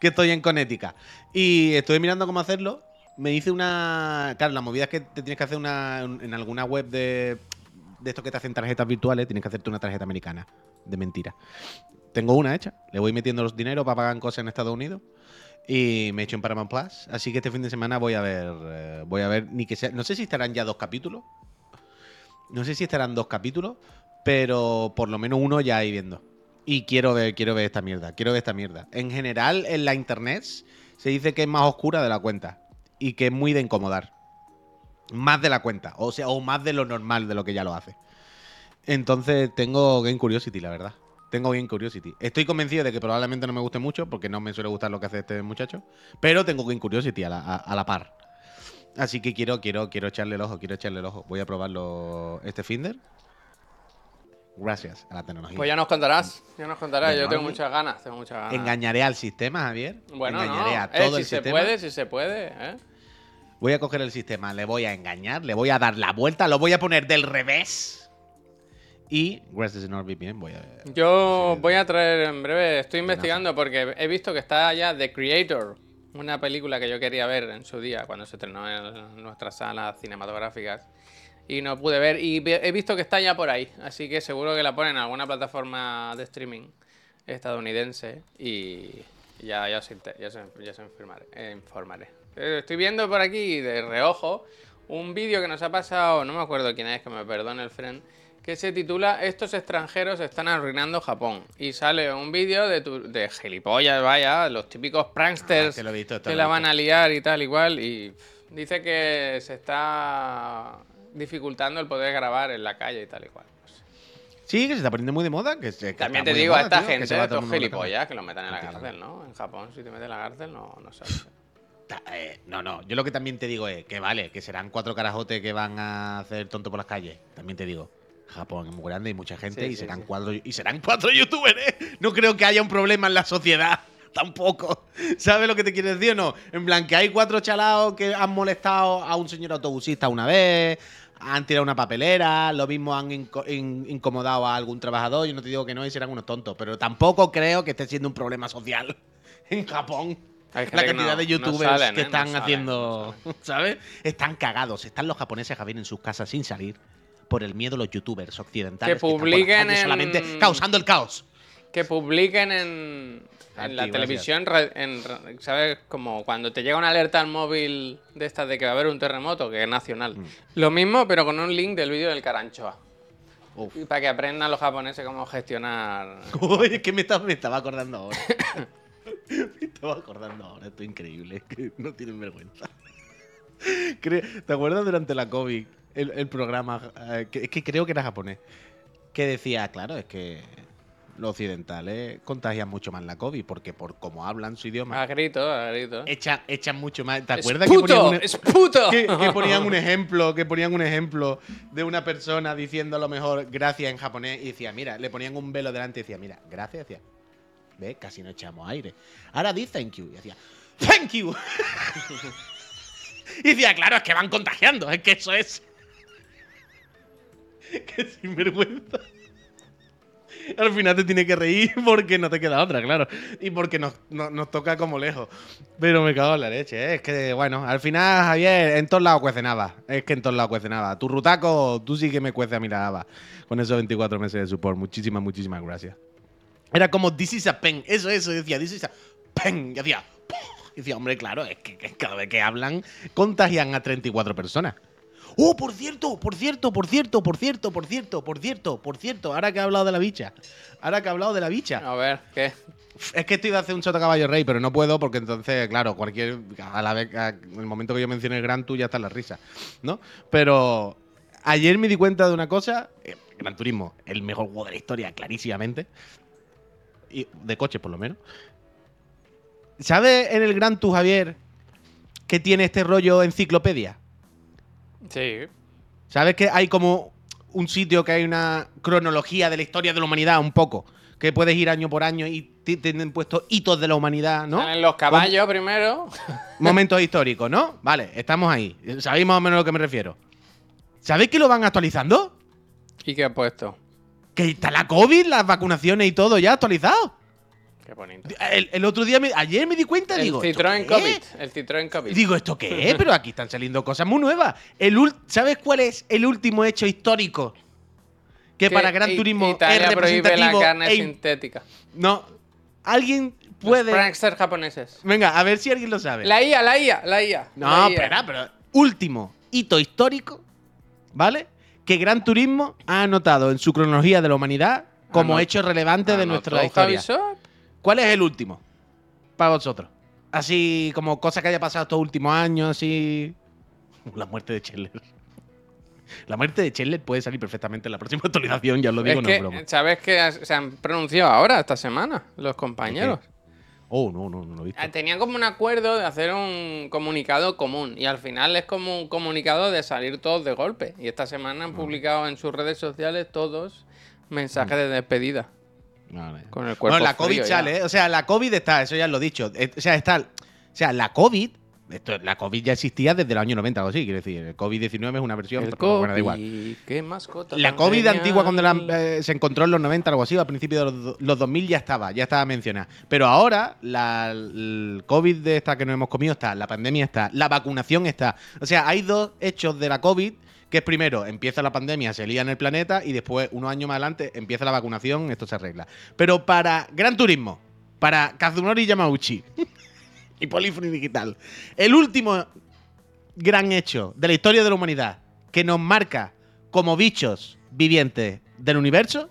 Speaker 2: Que estoy en Connecticut. Y estuve mirando cómo hacerlo. Me hice una. Claro, la movida es que te tienes que hacer una. En alguna web de. De estos que te hacen tarjetas virtuales, tienes que hacerte una tarjeta americana. De mentira. Tengo una hecha. Le voy metiendo los dineros para pagar cosas en Estados Unidos. Y me he hecho en Paramount Plus. Así que este fin de semana voy a ver. eh, voy a ver. Ni que. No sé si estarán ya dos capítulos. No sé si estarán dos capítulos. Pero por lo menos uno ya hay viendo. Y quiero ver, quiero ver esta mierda. Quiero ver esta mierda. En general, en la internet se dice que es más oscura de la cuenta. Y que es muy de incomodar. Más de la cuenta. O sea, o más de lo normal de lo que ya lo hace. Entonces tengo Game Curiosity, la verdad. Tengo Game Curiosity. Estoy convencido de que probablemente no me guste mucho, porque no me suele gustar lo que hace este muchacho. Pero tengo Game Curiosity a la, par. Así que quiero, quiero, quiero echarle el ojo, quiero echarle el ojo. Voy a probarlo este Finder. Gracias a la tecnología.
Speaker 1: Pues ya nos contarás. Ya nos contarás. Yo tengo muchas ganas. Tengo muchas ganas.
Speaker 2: Engañaré al sistema, Javier.
Speaker 1: Bueno,
Speaker 2: Engañaré
Speaker 1: no.
Speaker 2: a
Speaker 1: Eh,
Speaker 2: todo
Speaker 1: si
Speaker 2: el
Speaker 1: se
Speaker 2: sistema.
Speaker 1: puede, si se puede. ¿eh?
Speaker 2: Voy a coger el sistema, le voy a engañar, le voy a dar la vuelta, lo voy a poner del revés. Y gracias a NordVPN voy a
Speaker 1: Yo voy a traer en breve, estoy investigando porque he visto que está ya The Creator, una película que yo quería ver en su día cuando se estrenó en nuestras salas cinematográficas y no pude ver y he visto que está ya por ahí, así que seguro que la ponen en alguna plataforma de streaming estadounidense y ya, ya, os, ya informaré. eh, informaré. Estoy viendo por aquí de reojo un vídeo que nos ha pasado, no me acuerdo quién es, que me perdone el friend, que se titula Estos extranjeros están arruinando Japón. Y sale un vídeo de, tu- de gilipollas, vaya, los típicos pranksters
Speaker 2: Ah, que visto,
Speaker 1: que la van a liar y tal, igual. Y dice que se está dificultando el poder grabar en la calle y tal y cual.
Speaker 2: Sí, que se está poniendo muy de moda. Que, que
Speaker 1: También te digo a esta
Speaker 2: tío, que
Speaker 1: gente,
Speaker 2: va todo
Speaker 1: estos gilipollas, que los metan en la cárcel, ¿no? En Japón, si te meten en la cárcel, no, no
Speaker 2: eh, no, no, yo lo que también te digo es que vale, que serán cuatro carajotes que van a hacer tonto por las calles. También te digo, Japón es muy grande y mucha gente
Speaker 1: Sí,
Speaker 2: y
Speaker 1: sí,
Speaker 2: serán
Speaker 1: sí.
Speaker 2: cuatro y serán cuatro youtubers, ¿eh? No creo que haya un problema en la sociedad tampoco. ¿Sabes lo que te quiero decir o no? En plan, que hay cuatro chalaos que han molestado a un señor autobusista una vez, han tirado una papelera, lo mismo han inco- in- incomodado a algún trabajador. Yo no te digo que no, y serán unos tontos, pero tampoco creo que esté siendo un problema social en Japón.
Speaker 1: Hay
Speaker 2: La
Speaker 1: que
Speaker 2: cantidad
Speaker 1: no-
Speaker 2: de
Speaker 1: no
Speaker 2: youtubers
Speaker 1: salen,
Speaker 2: que
Speaker 1: ¿eh? No
Speaker 2: están
Speaker 1: salen,
Speaker 2: haciendo, ¿sabes? Están cagados. Están los japoneses, Javier, en sus casas sin salir por el miedo de los youtubers occidentales.
Speaker 1: Que
Speaker 2: están por las
Speaker 1: publiquen en-
Speaker 2: solamente causando el caos.
Speaker 1: Que publiquen en, en la televisión, en ¿sabes? Como cuando te llega una alerta al móvil de estas de que va a haber un terremoto, que es nacional.
Speaker 2: Mm.
Speaker 1: Lo mismo, pero con un link del vídeo del Caranchoa.
Speaker 2: Uf.
Speaker 1: Y para que aprendan los japoneses cómo gestionar.
Speaker 2: Uy, es que me estaba, me estaba acordando ahora. me estaba acordando ahora, esto es increíble. Que no tienen vergüenza. ¿Te acuerdas durante la COVID el, el programa? eh, que, es que creo que era japonés. Que decía, claro, es que occidentales contagian mucho más la COVID porque por cómo hablan su idioma.
Speaker 1: A grito, a grito.
Speaker 2: Echan, echan mucho más. ¿Te
Speaker 1: ¡Es
Speaker 2: acuerdas que ponían, un,
Speaker 1: ¡Es puto!
Speaker 2: que, que ponían un ejemplo, que ponían un ejemplo de una persona diciendo a lo mejor gracias en japonés y decía, mira, le ponían un velo delante y decía, mira, gracias, decía, ve, casi no echamos aire. Ahora di thank you y decía, thank you. y decía, claro, es que van contagiando, es que eso es. que sinvergüenza. Al final te tiene que reír porque no te queda otra, claro. Y porque nos, nos- toca como lejos. Pero me cago en la leche, ¿eh? Es que, bueno, al final, Javier, en todos lados cuece nada. Es que en todos lados cuece nada. Tu rutaco, tú sí que me cuece a la haba. Con esos 24 meses de support. Muchísimas, muchísimas gracias. Era como, this is a pen. Eso, eso. Decía, this is a pen. Y decía, y decía, hombre, claro, es que, que cada vez que hablan, contagian a 34 personas. Oh, por cierto, por cierto, por cierto, por cierto, por cierto, por cierto, por cierto. Ahora que he hablado de la bicha. Ahora que he hablado de la bicha.
Speaker 1: A ver, ¿qué?
Speaker 2: Es que estoy de hacer un Sota Caballo Rey, pero no puedo porque entonces, claro, cualquier. A la vez, a- en el momento que yo mencione el Gran Tour ya está la risa, ¿no? Pero ayer me di cuenta de una cosa. eh, Gran Turismo, el mejor juego de la historia, clarísimamente. Y de coches, por lo menos. ¿Sabes en el Gran Tour, Javier, que tiene este rollo enciclopedia?
Speaker 1: Sí.
Speaker 2: ¿Sabes que hay como un sitio que hay una cronología de la historia de la humanidad un poco? Que puedes ir año por año y tienen puestos hitos de la humanidad, ¿no?
Speaker 1: Salen los caballos primero.
Speaker 2: Momentos históricos, ¿no? Vale, estamos ahí. ¿Sabéis más o menos a lo que me refiero? ¿Sabéis que lo van actualizando?
Speaker 1: ¿Y qué ha puesto?
Speaker 2: Que está la COVID, las vacunaciones y todo ya actualizado.
Speaker 1: Qué bonito.
Speaker 2: El, el otro día, me- ayer me di cuenta,
Speaker 1: El
Speaker 2: digo. ¿esto
Speaker 1: Citroën COVID. El Citroën COVID.
Speaker 2: Digo, ¿esto qué es? Pero aquí están saliendo cosas muy nuevas. El ¿Sabes cuál es el último hecho histórico? Que,
Speaker 1: Que
Speaker 2: para Gran Turismo
Speaker 1: Italia
Speaker 2: es
Speaker 1: prohíbe la
Speaker 2: representativo.
Speaker 1: carne
Speaker 2: e in-
Speaker 1: sintética.
Speaker 2: No. ¿Alguien puede.
Speaker 1: pranksters japoneses.
Speaker 2: Venga, a ver si alguien lo sabe.
Speaker 1: La IA, la IA, la IA.
Speaker 2: No, espera, pero. Último hito histórico, ¿vale? Que Gran Turismo ha anotado en su cronología de la humanidad como
Speaker 1: Anot-
Speaker 2: hecho relevante de
Speaker 1: ¿Anotó
Speaker 2: nuestra historia.
Speaker 1: Javi?
Speaker 2: ¿Cuál es el último? Para vosotros. Así como cosa que haya pasado estos últimos años, así. La muerte de Scheller. La muerte de Scheller puede salir perfectamente en la próxima actualización, ya os lo digo,
Speaker 1: es
Speaker 2: no
Speaker 1: que,
Speaker 2: es broma.
Speaker 1: ¿sabes que se han pronunciado ahora, esta semana, los compañeros?
Speaker 2: Oh, no, no, no lo he visto.
Speaker 1: Ah, Tenían como un acuerdo de hacer un comunicado común y al final es como un comunicado de salir todos de golpe. Y esta semana han publicado en sus redes sociales todos mensajes de despedida
Speaker 2: Vale.
Speaker 1: con el cuerpo
Speaker 2: Bueno, la COVID sale, ¿eh? O sea, la COVID está, eso ya lo he dicho. Eh, O sea, está. O sea, la COVID. Esto, la COVID ya existía desde el año 90 o así, quiero decir. El COVID-19 es una versión,
Speaker 1: El
Speaker 2: pero bueno, da igual.
Speaker 1: Qué mascota
Speaker 2: La COVID
Speaker 1: genial.
Speaker 2: antigua, cuando la- eh, se encontró en los 90 o algo así, al principio de los, los 2000 ya estaba, ya estaba mencionada. Pero ahora, la, el COVID de esta que nos hemos comido está, la pandemia está, la vacunación está. O sea, hay dos hechos de la COVID, que es primero, empieza la pandemia, se lía en el planeta, y después, unos años más adelante, empieza la vacunación, esto se arregla. Pero para Gran Turismo, para Kazunori Yamauchi y Polyphony Digital, el último gran hecho de la historia de la humanidad que nos marca como bichos vivientes del universo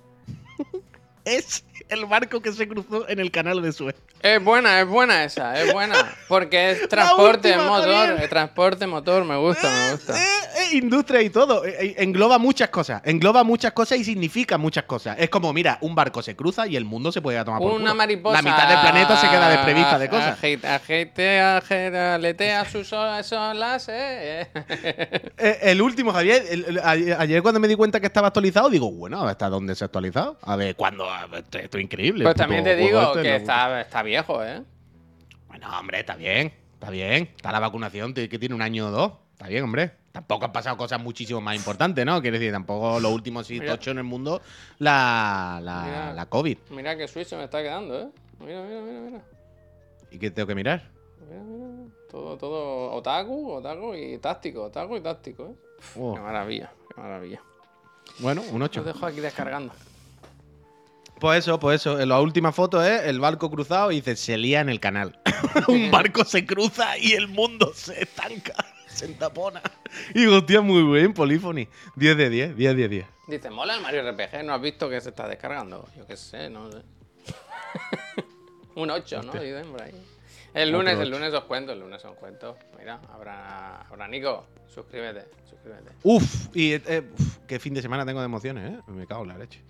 Speaker 2: es el barco que se cruzó en el canal de Suez.
Speaker 1: Es buena, es buena esa, es buena. Porque es transporte
Speaker 2: última,
Speaker 1: motor, es transporte motor, me gusta, me gusta.
Speaker 2: Eh, eh, industria y todo. Eh, eh, engloba muchas cosas. Engloba muchas cosas y significa muchas cosas. Es como, mira, un barco se cruza y el mundo se puede ir a tomar por
Speaker 1: Una
Speaker 2: culo.
Speaker 1: mariposa.
Speaker 2: La mitad del planeta se queda desprevista de cosas.
Speaker 1: Agita, agitea, agita, aletea sus olas, eh.
Speaker 2: Eh, el último, Javier, el- el- ayer, cuando me di cuenta que estaba actualizado, digo, bueno, ¿hasta dónde se ha actualizado? A ver, ¿cuándo? A increíble.
Speaker 1: Pues también te digo
Speaker 2: este,
Speaker 1: que
Speaker 2: ¿no?
Speaker 1: está, está viejo, eh.
Speaker 2: No, hombre, está bien. Está bien. Está la vacunación, que tiene un año o dos. Está bien, hombre. Tampoco han pasado cosas muchísimo más importantes, ¿no? Quiere decir, tampoco lo último sí
Speaker 1: Mira.
Speaker 2: tocho en el mundo, la, la,
Speaker 1: Mira.
Speaker 2: la COVID.
Speaker 1: Mira qué Switch se me está quedando, ¿eh? Mira, mira, mira, mira.
Speaker 2: ¿Y qué tengo que mirar?
Speaker 1: Mira, mira. Todo, todo otaku, otaku y táctico, otaku y táctico, ¿eh?
Speaker 2: Oh,
Speaker 1: Qué maravilla, qué maravilla.
Speaker 2: bueno, un 8.
Speaker 1: Os dejo aquí descargando.
Speaker 2: Pues eso, pues eso. En la última foto es el barco cruzado y dice, se lía en el canal. un barco se cruza y el mundo se estanca, se entapona. Y digo, hostia, muy bien, Polyphony. 10 de 10, 10 de 10.
Speaker 1: Dice, mola el Mario RPG, ¿no has visto que se está descargando? Yo qué sé, no sé. Un 8, ¿no? Dicen por ahí. El lunes, el lunes os cuento, el lunes os cuento. Mira, habrá, habrá Nico, suscríbete, suscríbete.
Speaker 2: Uf, y eh, uf, qué fin de semana tengo de emociones, ¿eh? Me cago en la leche.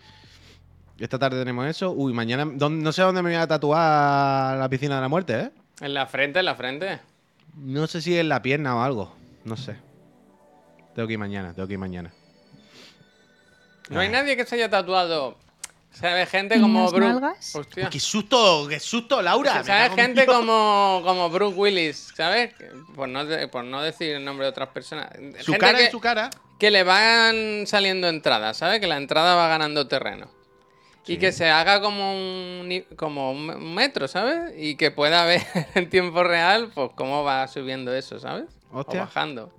Speaker 2: Esta tarde tenemos eso. Uy, mañana, ¿dónde- no sé dónde me voy a tatuar la piscina de la muerte, ¿eh?
Speaker 1: En la frente, en la frente.
Speaker 2: No sé si en la pierna o algo. No sé. Tengo que ir mañana, tengo que ir mañana.
Speaker 1: No hay
Speaker 2: Ah.
Speaker 1: nadie que se haya tatuado. ¿Sabes? Gente
Speaker 3: ¿Y
Speaker 1: como Brooke. Hostia.
Speaker 2: ¡Qué susto! ¡Qué susto, Laura!
Speaker 1: ¿Sabes?
Speaker 2: en
Speaker 1: Gente
Speaker 2: Dios.
Speaker 1: como, como Brooke Willis, ¿sabes? Por no, de- por no decir el nombre de otras personas.
Speaker 2: Su
Speaker 1: Gente
Speaker 2: cara
Speaker 1: que,
Speaker 2: y su cara.
Speaker 1: que le van saliendo entradas, ¿sabes? Que la entrada va ganando terreno. Y que se haga como un, como un metro, ¿sabes? Y que pueda ver en tiempo real, pues cómo va subiendo eso, ¿sabes?
Speaker 2: Hostia.
Speaker 1: O bajando.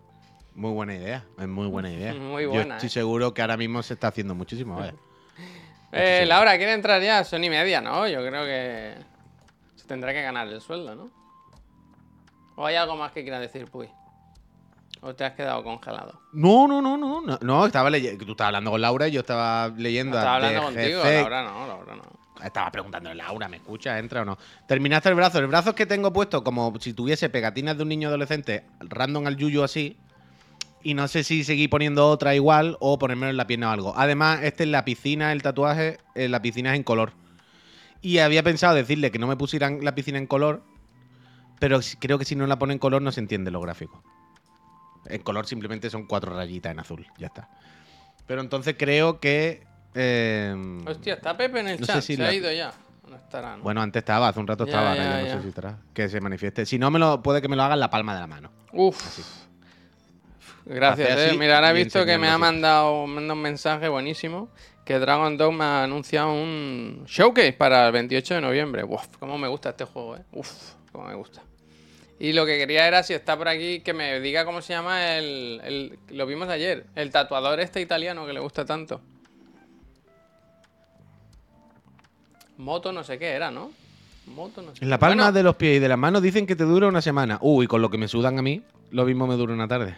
Speaker 2: Muy buena idea, es muy buena idea.
Speaker 1: Muy
Speaker 2: Yo
Speaker 1: buena,
Speaker 2: estoy
Speaker 1: ¿eh?
Speaker 2: seguro que ahora mismo se está haciendo muchísimo.
Speaker 1: Eh, Laura, ¿quiere entrar ya? Son y media, ¿no? Yo creo que se tendrá que ganar el sueldo, ¿no? ¿O hay algo más que quiera decir, Puy? ¿O te has quedado congelado?
Speaker 2: No, no, no, no, no, no, estaba leyendo. Tú estabas hablando con Laura y yo estaba leyendo.
Speaker 1: Estaba hablando contigo, Laura no, Laura no.
Speaker 2: Estaba preguntando, Laura, ¿me escucha? ¿Entra o no? Terminaste el brazo. El brazo es que tengo puesto como si tuviese pegatinas de un niño adolescente random al yuyu así. Y no sé si seguir poniendo otra igual o ponérmelo en la pierna o algo. Además, este es la piscina, el tatuaje, eh, la piscina es en color. Y había pensado decirle que no me pusieran la piscina en color, pero creo que si no la pone en color no se entiende lo gráfico. En color simplemente son cuatro rayitas en azul, ya está. Pero entonces creo que... eh,
Speaker 1: Hostia, está Pepe en el
Speaker 2: No
Speaker 1: chat.
Speaker 2: si
Speaker 1: se
Speaker 2: la-
Speaker 1: ha ido ya. No estará, ¿no?
Speaker 2: Bueno, antes estaba, hace un rato
Speaker 1: Ya,
Speaker 2: estaba,
Speaker 1: ya,
Speaker 2: ahora ya no sé si estará. Que se manifieste. Si no, me lo, puede que me lo haga en la palma de la mano.
Speaker 1: Uf. Gracias, eh.
Speaker 2: así
Speaker 1: Mira, ahora he visto que me ha mandado, un mensaje buenísimo. Que Dragon Dog me ha anunciado un showcase para el 28 de noviembre. Uf, cómo me gusta este juego, eh. Uf, cómo me gusta. Y lo que quería era, si está por aquí, que me diga cómo se llama el, el- Lo vimos ayer. El tatuador este italiano que le gusta tanto. Moto no sé qué era, ¿no? Moto no sé
Speaker 2: En la palma
Speaker 1: Bueno,
Speaker 2: de los pies y de las manos dicen que te dura una semana. Uy, con lo que me sudan a mí, lo mismo me dura una tarde.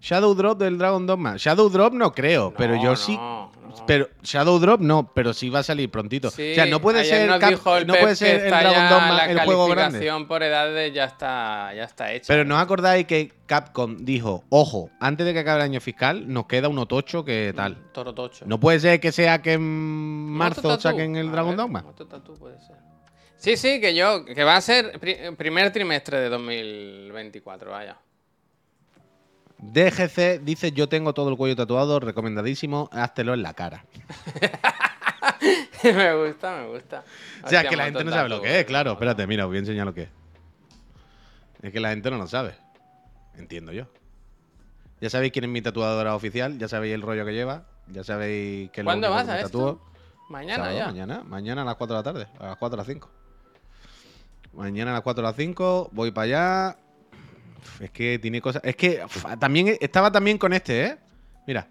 Speaker 2: Shadow Drop del Dragon Dogma. Shadow Drop no creo, pero yo
Speaker 1: no,
Speaker 2: sí. Pero Shadow Drop no, pero sí va a salir prontito.
Speaker 1: Sí,
Speaker 2: o sea, no puede ser, Cap- no puede ser el Dragon Dogma
Speaker 1: la
Speaker 2: el juego grande.
Speaker 1: por edades ya está, ya está hecha.
Speaker 2: Pero no os acordáis que Capcom dijo, ojo, antes de que acabe el año fiscal, nos queda un otocho que tal.
Speaker 1: Toro Tocho.
Speaker 2: No puede ser que sea que en marzo saquen el Dragon Dogma.
Speaker 1: Puede ser. Sí, sí, que yo, que va a ser pri- primer trimestre de 2024, vaya.
Speaker 2: DGC dice, yo tengo todo el cuello tatuado, recomendadísimo, háztelo en la cara.
Speaker 1: me gusta, me gusta.
Speaker 2: O sea,
Speaker 1: Hostia,
Speaker 2: que la gente no sabe lo que es, claro. Espérate, mira, os voy a enseñar lo que es. Es que la gente no lo sabe. Entiendo yo. Ya sabéis quién es mi tatuadora oficial, ya sabéis el rollo que lleva, ya sabéis que es lo
Speaker 1: ¿Cuándo vas
Speaker 2: que
Speaker 1: a esto? Mañana
Speaker 2: Sábado,
Speaker 1: ya.
Speaker 2: Mañana, mañana a las 4 de la tarde, a las 4 a las 5. Mañana a las 4 a las 5, voy para allá. Es que tiene cosas. Es que también e- estaba también con este, ¿eh? Mira.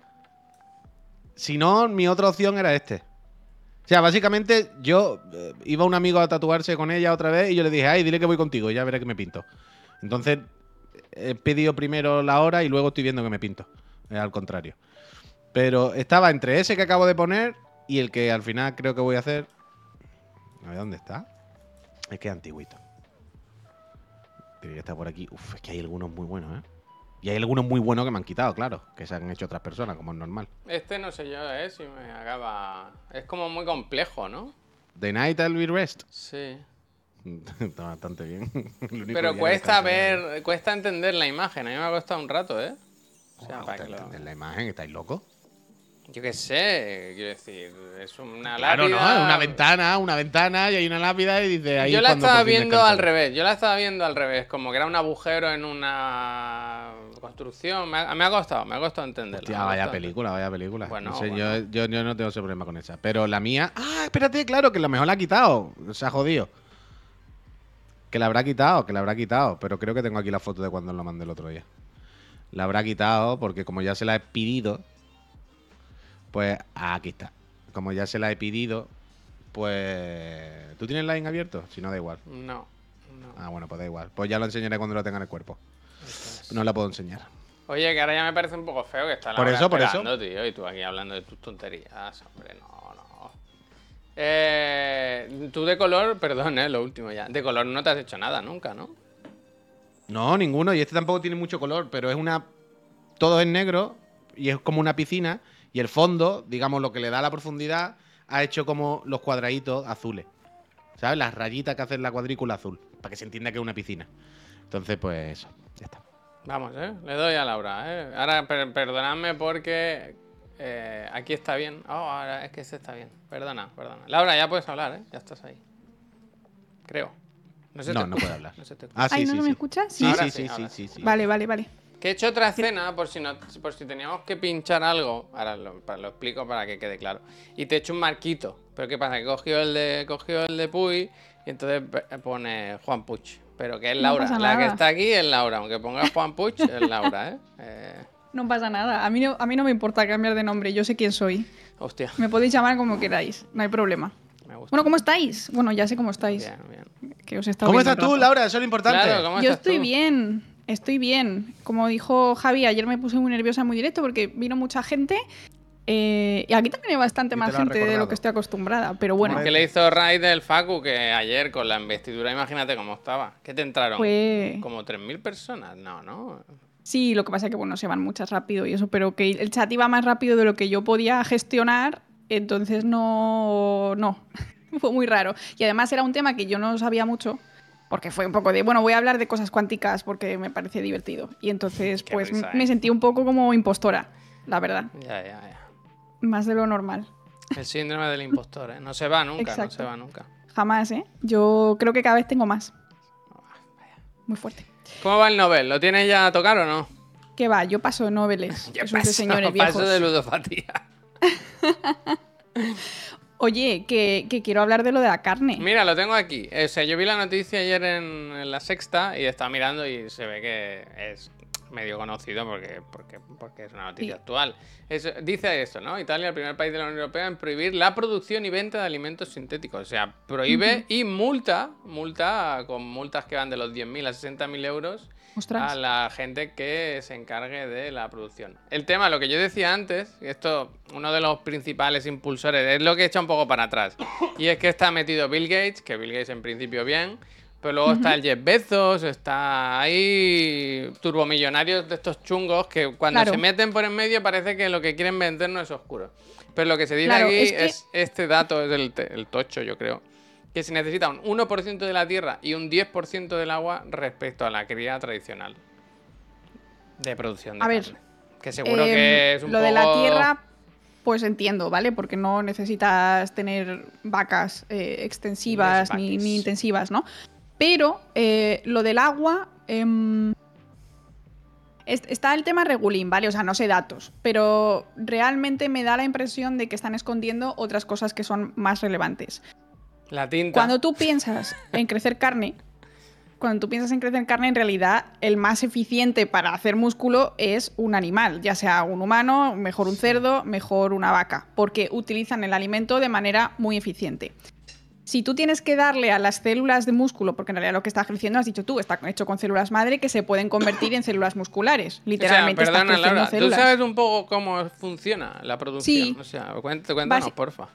Speaker 2: Si no, mi otra opción era este. O sea, básicamente yo eh, iba un amigo a tatuarse con ella otra vez y yo le dije, ay, dile que voy contigo, y ya veré que me pinto. Entonces he pedido primero la hora y luego estoy viendo que me pinto. Al contrario. Pero estaba entre ese que acabo de poner y el que al final creo que voy a hacer. A ver dónde está. Es que es antiguito. Tiene que estar por aquí. Uf, es que hay algunos muy buenos, ¿eh? Y hay algunos muy buenos que me han quitado, claro. Que se han hecho otras personas, como es normal.
Speaker 1: Este no sé yo, eh, si me acaba... Es como muy complejo, ¿no?
Speaker 2: The Night I'll Be Rest.
Speaker 1: Sí.
Speaker 2: Está bastante bien.
Speaker 1: Pero cuesta ver, cuesta entender la imagen. A mí me ha costado un rato, ¿eh? O sea, para
Speaker 2: entender la imagen, ¿estáis locos?
Speaker 1: Yo qué sé, quiero decir, es una
Speaker 2: Claro,
Speaker 1: lápida.
Speaker 2: ¿no? Una ventana, una ventana y hay una lápida y dice ahí.
Speaker 1: Yo la estaba
Speaker 2: fin
Speaker 1: viendo al revés, yo la estaba viendo al revés, como que era un agujero en una construcción. Me ha, me ha costado, me ha costado entenderlo.
Speaker 2: Hostia, vaya película, vaya película.
Speaker 1: Bueno,
Speaker 2: no sé,
Speaker 1: bueno.
Speaker 2: Yo, yo, yo no tengo ese problema con esa. Pero la mía. Ah, espérate, claro, que la mejor la ha quitado. Se ha jodido. Que la habrá quitado, que la habrá quitado. Pero creo que tengo aquí la foto de cuando la mandé el otro día. La habrá quitado porque como ya se la he pedido, pues aquí está. Como ya se la he pedido, pues... ¿Tú tienes Line abierto? Si no, da igual.
Speaker 1: No, no.
Speaker 2: Ah, bueno, pues da igual. Pues ya lo enseñaré cuando lo tenga en el cuerpo. No la puedo enseñar.
Speaker 1: Oye, que ahora ya me parece un poco feo que está la
Speaker 2: Por eso, por eso.
Speaker 1: tío, y tú aquí hablando de tus tonterías, hombre, no, no. Eh, tú de color, perdón, eh, lo último ya. De color no te has hecho nada nunca, ¿no?
Speaker 2: No, ninguno. Y este tampoco tiene mucho color, pero es una. Todo es negro y es como una piscina. Y el fondo, digamos, lo que le da la profundidad, ha hecho como los cuadraditos azules. ¿Sabes? Las rayitas que hacen la cuadrícula azul. Para que se entienda que es una piscina. Entonces, pues eso. Ya está.
Speaker 1: Vamos, eh, le doy a Laura, eh. Ahora, per- perdonadme porque eh, aquí está bien. Oh, ahora es que este está bien. Perdona, perdona. Laura, ya puedes hablar, eh. Ya estás ahí. Creo. No, se
Speaker 2: No,
Speaker 1: te
Speaker 2: no puede hablar.
Speaker 1: No se te escucha.
Speaker 2: Ah, sí,
Speaker 3: Ay, ¿no,
Speaker 2: sí,
Speaker 3: no
Speaker 2: sí.
Speaker 3: me escuchas?
Speaker 2: Sí, sí,
Speaker 1: sí,
Speaker 2: sí, sí,
Speaker 1: ahora
Speaker 2: sí, sí.
Speaker 3: Vale, vale, vale.
Speaker 1: Que he hecho otra escena por si no, por si teníamos que pinchar algo. Ahora lo, para- lo explico para que quede claro. Y te he hecho un marquito. Pero qué pasa, que cogió el de, cogió el de Puy y entonces pone Juan Puch. Pero que es Laura. la que está aquí es Laura. Aunque ponga Juan Puch, es Laura, ¿eh? Eh,
Speaker 3: No pasa nada. A mí no, a mí no me importa cambiar de nombre. Yo sé quién soy.
Speaker 1: Hostia,
Speaker 3: Me podéis llamar como queráis. No hay problema.
Speaker 1: me gusta.
Speaker 3: Bueno, ¿cómo estáis? Bueno, ya sé cómo estáis.
Speaker 1: Bien, bien.
Speaker 3: Que os he estado
Speaker 2: ¿Cómo estás tú. Laura? Eso es lo importante.
Speaker 1: Claro, ¿cómo
Speaker 3: Yo
Speaker 1: estás
Speaker 3: estoy
Speaker 1: tú?
Speaker 3: bien. Estoy bien. Como dijo Javi, ayer me puse muy nerviosa muy directo porque vino mucha gente. eh, y aquí también hay bastante más gente de lo
Speaker 2: recordado.
Speaker 3: que estoy acostumbrada. Pero bueno.
Speaker 1: ¿Qué le hizo Ray del Facu que ayer con la investidura, imagínate cómo estaba? ¿Qué te entraron?
Speaker 3: fue.
Speaker 1: ¿Como 3.000 personas? No, no.
Speaker 3: Sí, lo que pasa es que bueno, se van muchas rápido y eso, pero que el chat iba más rápido de lo que yo podía gestionar, entonces no, no, fue muy raro. Y además era un tema que yo no sabía mucho, porque fue un poco de, bueno, voy a hablar de cosas cuánticas porque me parece divertido. Y entonces,
Speaker 1: Qué
Speaker 3: pues
Speaker 1: risa,
Speaker 3: me
Speaker 1: ¿eh?
Speaker 3: sentí un poco como impostora, la verdad,
Speaker 1: Ya, ya, ya.
Speaker 3: más de lo normal.
Speaker 1: El síndrome del impostor, ¿eh? No se va nunca, no se va nunca.
Speaker 3: Jamás, ¿eh? Yo creo que cada vez tengo más. Muy fuerte.
Speaker 1: ¿Cómo va el Nobel? ¿Lo tienes ya a tocar o no?
Speaker 3: ¿Qué va? Yo paso noveles,
Speaker 1: Yo
Speaker 3: esos de señores
Speaker 1: paso
Speaker 3: viejos.
Speaker 1: de ludopatía.
Speaker 3: Oye, que, que quiero hablar de lo de la carne.
Speaker 1: Mira, lo tengo aquí. O sea, yo vi la noticia ayer en, en la sexta y estaba mirando y se ve que es medio conocido porque, porque, porque es una noticia
Speaker 3: Sí.
Speaker 1: actual. Es- dice esto, ¿no? Italia, el primer país de la Unión Europea en prohibir la producción y venta de alimentos sintéticos. O sea, prohíbe y multa, multa con multas que van de los 10.000 a 60.000 euros
Speaker 3: Ostras.
Speaker 1: a la gente que se encargue de la producción. El tema, lo que yo decía antes, y esto, uno de los principales impulsores, es lo que echa un poco para atrás. Y es que está metido Bill Gates, que Bill Gates en principio bien, pero luego está el Jeff Bezos, está ahí turbomillonarios de estos chungos que cuando
Speaker 3: Claro.
Speaker 1: se meten por en medio parece que lo que quieren vender no es oscuro. Pero lo que se dice
Speaker 3: Claro,
Speaker 1: aquí
Speaker 3: es
Speaker 1: este dato, es el tocho, yo creo que se necesita un 1% de la tierra y un 10% del agua respecto a la cría tradicional de producción de
Speaker 3: A ver,
Speaker 1: carne. Que seguro
Speaker 3: Em,
Speaker 1: que es un
Speaker 3: lo
Speaker 1: poco...
Speaker 3: de la tierra, pues entiendo, ¿vale? Porque no necesitas tener vacas eh, extensivas ni, intensivas, ¿no? Pero eh, lo del agua. em, es- está el tema regulín, ¿vale? O sea, no sé datos, pero realmente me da la impresión de que están escondiendo otras cosas que son más relevantes.
Speaker 1: La tinta.
Speaker 3: Cuando tú piensas en crecer carne, cuando tú piensas en crecer carne, en realidad el más eficiente para hacer músculo es un animal, ya sea un humano, mejor un cerdo, mejor una vaca, porque utilizan el alimento de manera muy eficiente. Si tú tienes que darle a las células de músculo, porque en realidad lo que está creciendo, has dicho tú, está hecho con células madre que se pueden convertir en células musculares. Literalmente
Speaker 1: o sea,
Speaker 3: estás
Speaker 1: perdona, Laura, ¿tú
Speaker 3: células.
Speaker 1: sabes un poco cómo funciona la producción?
Speaker 3: Sí.
Speaker 1: O sea, cuént- cuéntanos,
Speaker 3: Basi-
Speaker 1: porfa.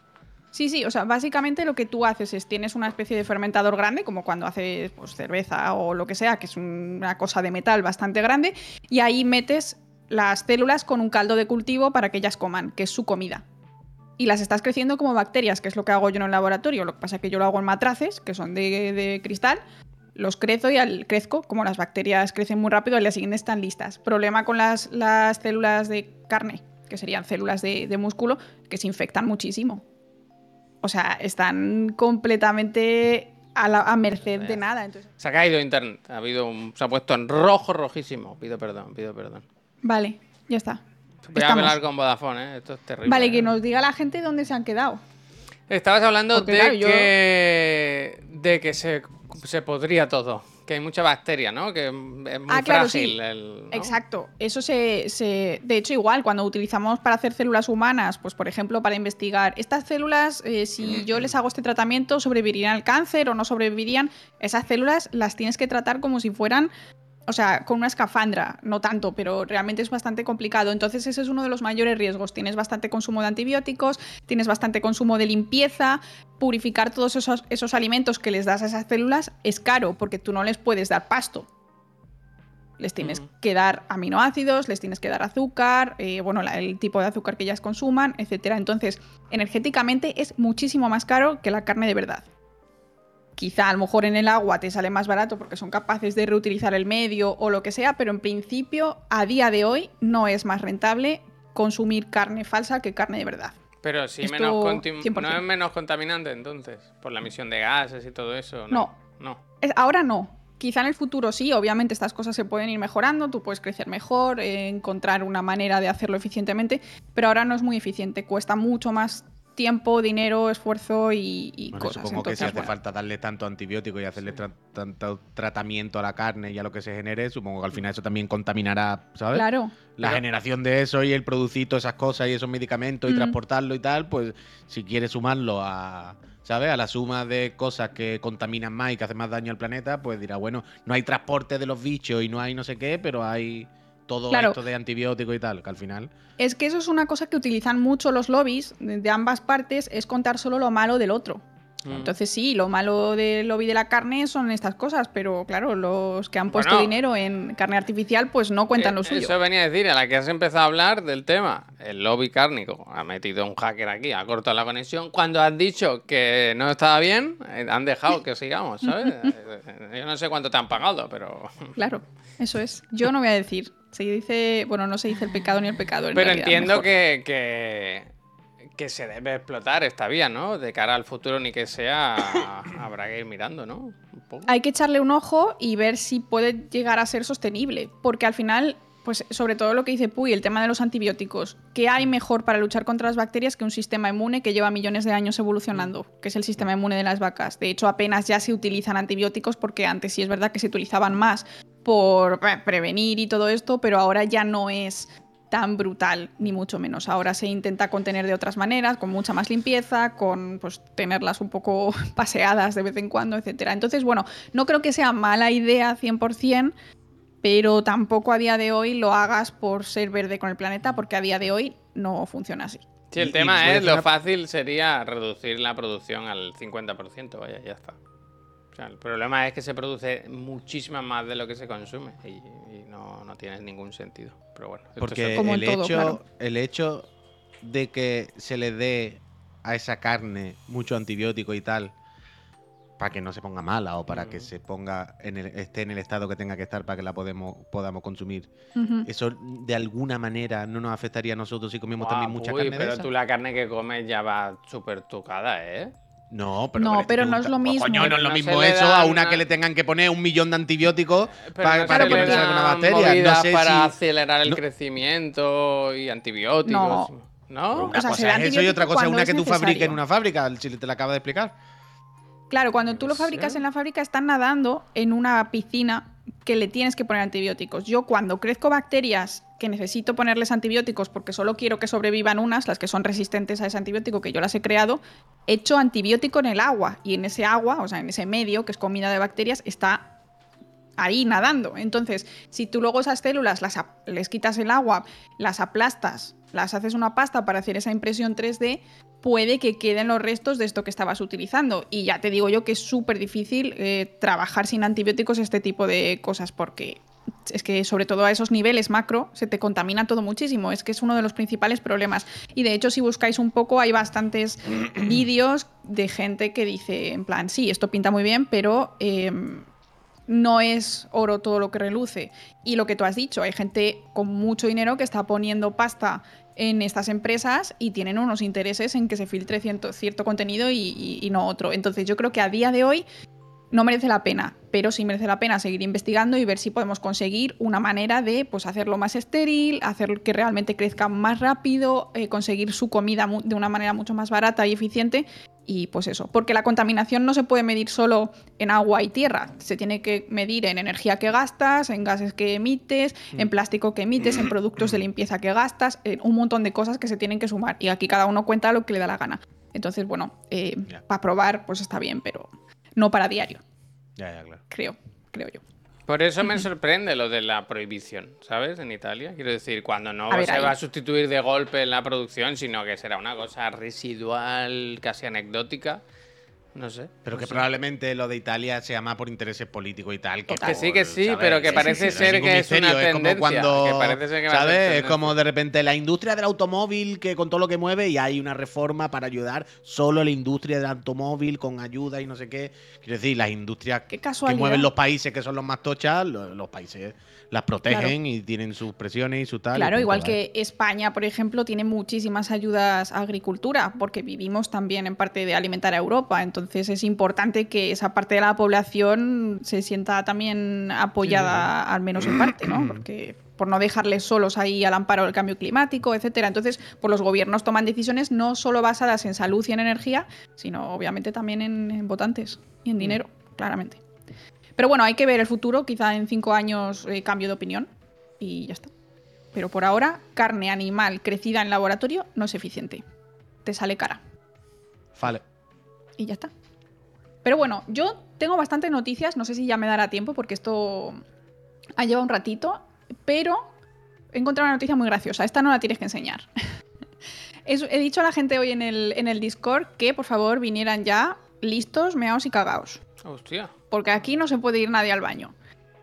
Speaker 3: Sí, sí, o sea, básicamente lo que tú haces es tienes una especie de fermentador grande, como cuando haces pues, cerveza o lo que sea, que es una cosa de metal bastante grande, y ahí metes las células con un caldo de cultivo para que ellas coman, que es su comida. Y las estás creciendo como bacterias, que es lo que hago yo en el laboratorio. Lo que pasa es que yo lo hago en matraces, que son de, cristal. Los crezo y al crezco, como las bacterias crecen muy rápido, al día siguiente están listas. Problema con las, las células de carne, que serían células de músculo, que se infectan muchísimo. O sea, están completamente a, la- a merced de nada. Entonces,
Speaker 1: Se ha caído internet. Ha habido un- se ha puesto en rojo, rojísimo. Pido perdón, pido perdón.
Speaker 3: vale, ya está.
Speaker 1: Voy a hablar con Vodafone, ¿eh? Esto es terrible.
Speaker 3: Vale,
Speaker 1: ¿eh?
Speaker 3: que nos diga la gente dónde se han quedado.
Speaker 1: Estabas hablando
Speaker 3: Porque,
Speaker 1: de
Speaker 3: claro, yo-
Speaker 1: que, de que se, se podría todo. Que hay mucha bacteria, ¿no? Que es muy
Speaker 3: Ah, claro,
Speaker 1: frágil.
Speaker 3: sí.
Speaker 1: el- ¿no?
Speaker 3: Exacto. Eso se, se- De hecho, igual, cuando utilizamos para hacer células humanas, pues por ejemplo, para investigar estas células, eh, si yo les hago este tratamiento, sobrevivirían al cáncer o no sobrevivirían, esas células las tienes que tratar como si fueran. O sea, con una escafandra, no tanto, pero realmente es bastante complicado. Entonces, ese es uno de los mayores riesgos. Tienes bastante consumo de antibióticos, tienes bastante consumo de limpieza, purificar todos esos, esos alimentos que les das a esas células es caro, porque tú no les puedes dar pasto les tienes
Speaker 1: Ujú.
Speaker 3: que dar aminoácidos, les tienes que dar azúcar, eh, bueno, la- el tipo de azúcar que ellas consuman, etcétera. Entonces, energéticamente es muchísimo más caro que la carne de verdad. Quizá a lo mejor en el agua te sale más barato porque son capaces de reutilizar el medio o lo que sea, pero en principio, a día de hoy, no es más rentable consumir carne falsa que carne de verdad.
Speaker 1: Pero sí,
Speaker 3: Esto,
Speaker 1: menos contim-
Speaker 3: 100%.
Speaker 1: no es menos contaminante entonces, por la emisión de gases y todo eso.
Speaker 3: No.
Speaker 1: No. no.
Speaker 3: Ahora no. Quizá en el futuro sí, obviamente estas cosas se pueden ir mejorando, tú puedes crecer mejor, eh, encontrar una manera de hacerlo eficientemente, pero ahora no es muy eficiente, cuesta mucho más tiempo, dinero, esfuerzo y, y
Speaker 2: Bueno,
Speaker 3: cosas.
Speaker 2: supongo que si hace
Speaker 3: bueno,
Speaker 2: falta darle tanto antibiótico y hacerle tra- tanto tratamiento a la carne y a lo que se genere, supongo que al final eso también contaminará, ¿sabes?
Speaker 3: Claro,
Speaker 2: La
Speaker 1: Pero-
Speaker 2: generación de eso y el producir todas esas cosas y esos medicamentos y
Speaker 3: Mm.
Speaker 2: transportarlo y tal, pues si quieres sumarlo a, ¿sabes? A la suma de cosas que contaminan más y que hacen más daño al planeta, pues dirá, bueno, no hay transporte de los bichos y no hay no sé qué, pero hay todo
Speaker 3: Claro.
Speaker 2: esto de antibióticos y tal, que al final...
Speaker 3: es que eso es una cosa que utilizan mucho los lobbies de ambas partes, es contar solo lo malo del otro.
Speaker 1: Mm.
Speaker 3: Entonces sí, lo malo del lobby de la carne son estas cosas, pero claro, los que han puesto
Speaker 1: Bueno.
Speaker 3: dinero en carne artificial pues no cuentan lo
Speaker 1: Eh,
Speaker 3: suyo.
Speaker 1: Eso venía a decir, a la que has empezado a hablar del tema, el lobby cárnico. Ha metido un hacker aquí, ha cortado la conexión. Cuando has dicho que no estaba bien, eh, han dejado que sigamos, ¿sabes? Yo no sé cuánto te han pagado, pero.
Speaker 3: Claro, eso es. Yo no voy a decir. Se dice, bueno, no se dice el pecado ni el pecado. en
Speaker 1: Pero
Speaker 3: realidad,
Speaker 1: entiendo que, que, que se debe explotar esta vía, ¿no? De cara al futuro, ni que sea, habrá que ir mirando, ¿no? Un poco.
Speaker 3: Hay que echarle un ojo y ver si puede llegar a ser sostenible. Porque al final, pues sobre todo lo que dice Puy, el tema de los antibióticos. ¿Qué hay mejor para luchar contra las bacterias que un sistema inmune que lleva millones de años evolucionando? Que es el sistema inmune de las vacas. De hecho, apenas ya se utilizan antibióticos porque antes sí es verdad que se utilizaban más por eh, prevenir y todo esto, pero ahora ya no es tan brutal, ni mucho menos. Ahora se intenta contener de otras maneras, con mucha más limpieza, con pues tenerlas un poco paseadas de vez en cuando, etcétera. Entonces, bueno, no creo que sea mala idea 100%, pero tampoco a día de hoy lo hagas por ser verde con el planeta, porque a día de hoy no funciona así.
Speaker 1: Sí, el
Speaker 2: Y-
Speaker 1: tema es, lo fácil sería reducir la producción al 50%, vaya, ya está. O sea, el problema es que se produce muchísima más de lo que se consume y, y no, no tiene ningún sentido. Pero bueno, esto
Speaker 2: Porque
Speaker 1: es
Speaker 3: Como
Speaker 2: el,
Speaker 3: todo,
Speaker 2: hecho,
Speaker 3: claro.
Speaker 2: el hecho de que se le dé a esa carne mucho antibiótico y tal, para que no se ponga mala o para que se ponga en el, esté en el estado que tenga que estar para que la podemos, podamos consumir, eso de alguna manera no nos afectaría a nosotros si comemos también mucha
Speaker 1: uy,
Speaker 2: carne de
Speaker 1: pero
Speaker 2: esa?
Speaker 1: tú la carne que comes ya va súper tocada, ¿eh?
Speaker 2: No, pero,
Speaker 3: No, pero no es lo
Speaker 2: pues,
Speaker 3: mismo.
Speaker 2: Coño, no es lo
Speaker 1: No
Speaker 2: mismo eso a una
Speaker 1: una-
Speaker 2: que le tengan que poner un millón de antibióticos
Speaker 1: Pero
Speaker 2: pa-
Speaker 1: no
Speaker 2: para
Speaker 1: se
Speaker 2: que
Speaker 1: le
Speaker 2: salga una bacteria. No sé
Speaker 1: para
Speaker 2: si.
Speaker 1: acelerar el
Speaker 2: no-
Speaker 1: crecimiento y antibióticos.
Speaker 3: No.
Speaker 1: ¿No?
Speaker 2: Una
Speaker 3: O sea, se
Speaker 2: cosa es eso y otra cosa es una que tú fabriques en una fábrica, si te la acabo de explicar.
Speaker 3: Claro, cuando tú lo fabricas en la fábrica están nadando en una piscina que le tienes que poner antibióticos. Yo cuando crezco bacterias que necesito ponerles antibióticos porque solo quiero que sobrevivan unas, las que son resistentes a ese antibiótico que yo las he creado, echo antibiótico en el agua y en ese agua, o sea, en ese medio que es comida de bacterias, está ahí nadando. Entonces, si tú luego esas células las les quitas el agua, las aplastas, las haces una pasta para hacer esa impresión 3D, puede que queden los restos de esto que estabas utilizando. Y ya te digo yo que es súper difícil eh, trabajar sin antibióticos este tipo de cosas porque es que sobre todo a esos niveles macro se te contamina todo muchísimo. Es que es uno de los principales problemas. Y de hecho, si buscáis un poco, hay bastantes vídeos de gente que dice, en plan, sí, esto pinta muy bien, pero em, no es oro todo lo que reluce. Y lo que tú has dicho, hay gente con mucho dinero que está poniendo pasta en estas empresas y tienen unos intereses en que se filtre cierto, contenido y, no otro. Entonces yo creo que a día de hoy no merece la pena, pero sí merece la pena seguir investigando y ver si podemos conseguir una manera de pues, hacerlo más estéril, hacer que realmente crezca más rápido, eh, conseguir su comida de una manera mucho más barata y eficiente. Y pues eso, porque la contaminación no se puede medir solo en agua y tierra, se tiene que medir en energía que gastas, en gases que emites, en plástico que emites, en productos de limpieza que gastas, en un montón de cosas que se tienen que sumar. Y aquí cada uno cuenta lo que le da la gana. Entonces, bueno, eh, para probar, pues está bien, pero no para diario
Speaker 2: Ya, ya, claro.
Speaker 3: creo, creo yo.
Speaker 1: Por eso me sorprende lo de la prohibición, ¿sabes? En Italia. Quiero decir, cuando no
Speaker 3: ver,
Speaker 1: se
Speaker 3: ahí.
Speaker 1: va a sustituir de golpe en la producción, sino que será una cosa residual, casi anecdótica. No sé.
Speaker 2: Pero
Speaker 1: no
Speaker 2: que
Speaker 1: sé.
Speaker 2: probablemente lo de Italia sea más por intereses políticos y tal. Que.
Speaker 1: Que sí, que sí,
Speaker 2: ¿sabes?
Speaker 1: pero que parece
Speaker 3: sí, sí.
Speaker 1: Ser que es una tendencia.
Speaker 2: como cuando,
Speaker 1: que parece ser que va a ser
Speaker 2: ¿sabes? Es como de repente la industria del automóvil que con todo lo que mueve y hay una reforma para ayudar solo a la industria del automóvil con ayuda y no sé qué. Quiero decir, las industrias que mueven los países que son los más tochas, lo- los, países las protegen y tienen sus presiones y su tal.
Speaker 3: Claro, igual que España, por ejemplo, tiene muchísimas ayudas a agricultura, porque vivimos también en parte de alimentar a Europa. Entonces es importante que esa parte de la población se sienta también apoyada, al menos en parte, ¿no? Porque por no dejarles solos ahí al amparo del cambio climático, etcétera. Entonces, pues los gobiernos toman decisiones no solo basadas en salud y en energía, sino obviamente también en, en votantes y en dinero, claramente. Pero bueno, hay que ver el futuro, quizá en cinco años eh, cambio de opinión y ya está. Pero por ahora, carne animal crecida en laboratorio no es eficiente. Te sale cara.
Speaker 2: Vale.
Speaker 3: Y ya está. Pero bueno, yo tengo bastantes noticias, no sé si ya me dará tiempo porque esto ha llevado un ratito, pero he encontrado una noticia muy graciosa. Esta no la tienes que enseñar. He dicho a la gente hoy en el, en el Discord que por favor vinieran ya listos, meaos y cagaos.
Speaker 1: Hostia.
Speaker 3: Porque aquí no se puede ir nadie al baño.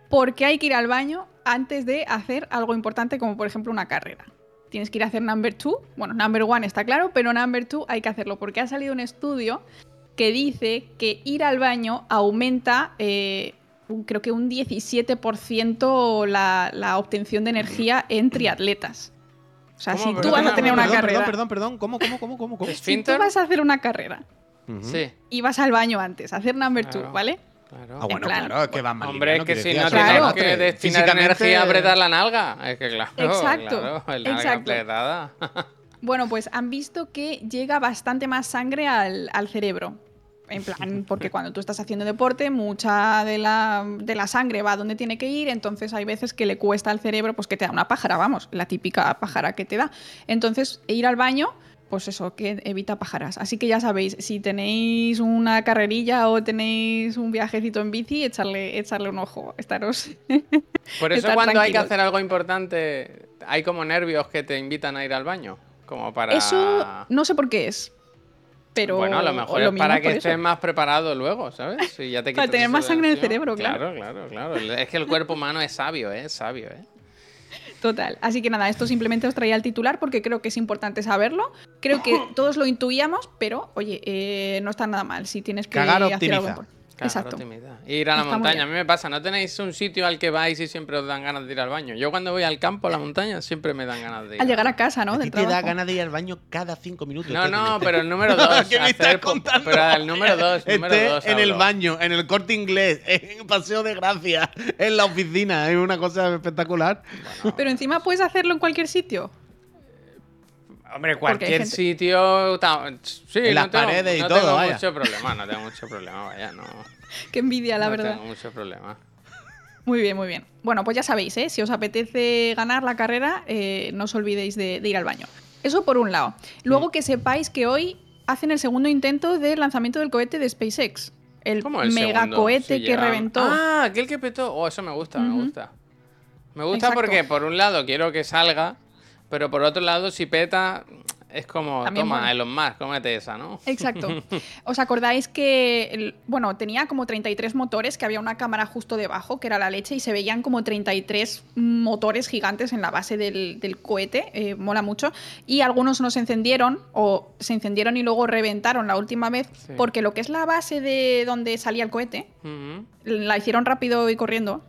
Speaker 3: Porque hay que ir al baño antes de hacer algo importante como por ejemplo una carrera. Tienes que ir a hacer number two. Bueno, number one está claro, pero number two hay que hacerlo porque ha salido un estudio que dice que ir al baño aumenta, eh, un- creo que un 17% la, la obtención de energía en triatletas. O sea,
Speaker 1: ¿Cómo?
Speaker 3: si tú
Speaker 1: Perdón,
Speaker 3: vas a
Speaker 1: perdón,
Speaker 3: tener una
Speaker 2: perdón,
Speaker 3: carrera,
Speaker 2: Perdón, perdón, ¿Cómo, cómo, cómo, cómo? cómo?
Speaker 1: Es-
Speaker 3: si tú vas a hacer una carrera
Speaker 1: Sí.
Speaker 3: y vas al baño antes, a hacer number two,
Speaker 1: Claro.
Speaker 3: ¿vale?
Speaker 1: Claro.
Speaker 2: Ah, bueno,
Speaker 3: plan,
Speaker 2: claro, es que van más
Speaker 1: Hombre, es que si no
Speaker 3: Claro.
Speaker 1: tenemos
Speaker 2: que
Speaker 1: destinar
Speaker 2: físicamente-
Speaker 1: energía a apretar la nalga. Es que claro.
Speaker 3: Exacto,
Speaker 1: Claro, el nalga
Speaker 3: exacto.
Speaker 1: apretada.
Speaker 3: Bueno, pues han visto que llega bastante más sangre al, al cerebro. En plan, porque cuando tú estás haciendo deporte, mucha de la, de la sangre va donde tiene que ir, entonces hay veces que le cuesta al cerebro, pues que te da una pájara, vamos, la típica pájara que te da. Entonces, ir al baño, pues eso, que evita pájaras. Así que ya sabéis, si tenéis una carrerilla o tenéis un viajecito en bici, echarle, echarle un ojo, estaros.
Speaker 1: Por eso
Speaker 3: Estar
Speaker 1: cuando hay que hacer algo importante, hay como nervios que te invitan a ir al baño. Como para...
Speaker 3: Eso no sé por qué es. Pero
Speaker 1: bueno, a lo mejor es para que estés más preparado luego, ¿sabes? Si ya te
Speaker 3: Para tener más sangre en el cerebro, claro.
Speaker 1: Claro, claro, claro. Es que el cuerpo humano es sabio, ¿eh? Es sabio, ¿eh?
Speaker 3: Total. Así que nada, esto simplemente os traía el titular porque creo que es importante saberlo. Creo que todos lo intuíamos, pero oye, eh, no está nada mal si tienes que
Speaker 2: Cagar
Speaker 3: hacer
Speaker 2: optimiza.
Speaker 3: algo.
Speaker 1: Claro,
Speaker 3: Exacto.
Speaker 1: Ir a la
Speaker 3: Está
Speaker 1: montaña, a mí me pasa, no tenéis un sitio al que vais y siempre os dan ganas de ir al baño. Yo cuando voy al campo, a la montaña, siempre me dan ganas de ir.
Speaker 3: Al llegar a casa, ¿no?
Speaker 2: A ti te da ganas de ir al baño cada cinco minutos.
Speaker 1: No, no,
Speaker 2: Este-
Speaker 1: pero el número dos.
Speaker 2: ¿Qué me estás contando?
Speaker 1: Pero el número dos, número
Speaker 2: Esté
Speaker 1: dos.
Speaker 2: en el baño, en el corte inglés, en Paseo de Gracia, en la oficina. Es una cosa espectacular.
Speaker 3: Pero encima puedes hacerlo en cualquier sitio.
Speaker 1: Hombre, cualquier
Speaker 3: gente-
Speaker 1: sitio. ta- Sí,
Speaker 2: En
Speaker 1: no
Speaker 2: las
Speaker 1: tengo-
Speaker 2: paredes y
Speaker 1: no
Speaker 2: todo,
Speaker 1: tengo
Speaker 2: vaya.
Speaker 1: mucho problema, no tengo mucho problema, vaya, no.
Speaker 3: Qué envidia, la
Speaker 1: no
Speaker 3: verdad.
Speaker 1: tengo mucho problema.
Speaker 3: Muy bien, muy bien. Bueno, pues ya sabéis, ¿eh? si os apetece ganar la carrera, eh, no os olvidéis de, de ir al baño. Eso por un lado. Luego que sepáis que hoy hacen el segundo intento del lanzamiento del cohete de SpaceX. El
Speaker 1: ¿Cómo el
Speaker 3: mega
Speaker 1: segundo?
Speaker 3: cohete
Speaker 1: Si
Speaker 3: que reventó.
Speaker 1: Ah, aquel que petó. Oh, eso me gusta, me gusta. Me gusta
Speaker 3: Exacto.
Speaker 1: porque, por un lado, quiero que salga, pero por otro lado, si peta, es como,
Speaker 3: También
Speaker 1: toma. Elon Musk, cómete esa, ¿no?
Speaker 3: Exacto. ¿Os acordáis que, el- bueno, tenía como 33 motores, que había una cámara justo debajo, que era la leche, y se veían como 33 motores gigantes en la base del, del cohete? eh, mola mucho. Y algunos no se encendieron, o se encendieron y luego reventaron la última vez,
Speaker 1: Sí.
Speaker 3: porque lo que es la base de donde salía el cohete, la hicieron rápido y corriendo,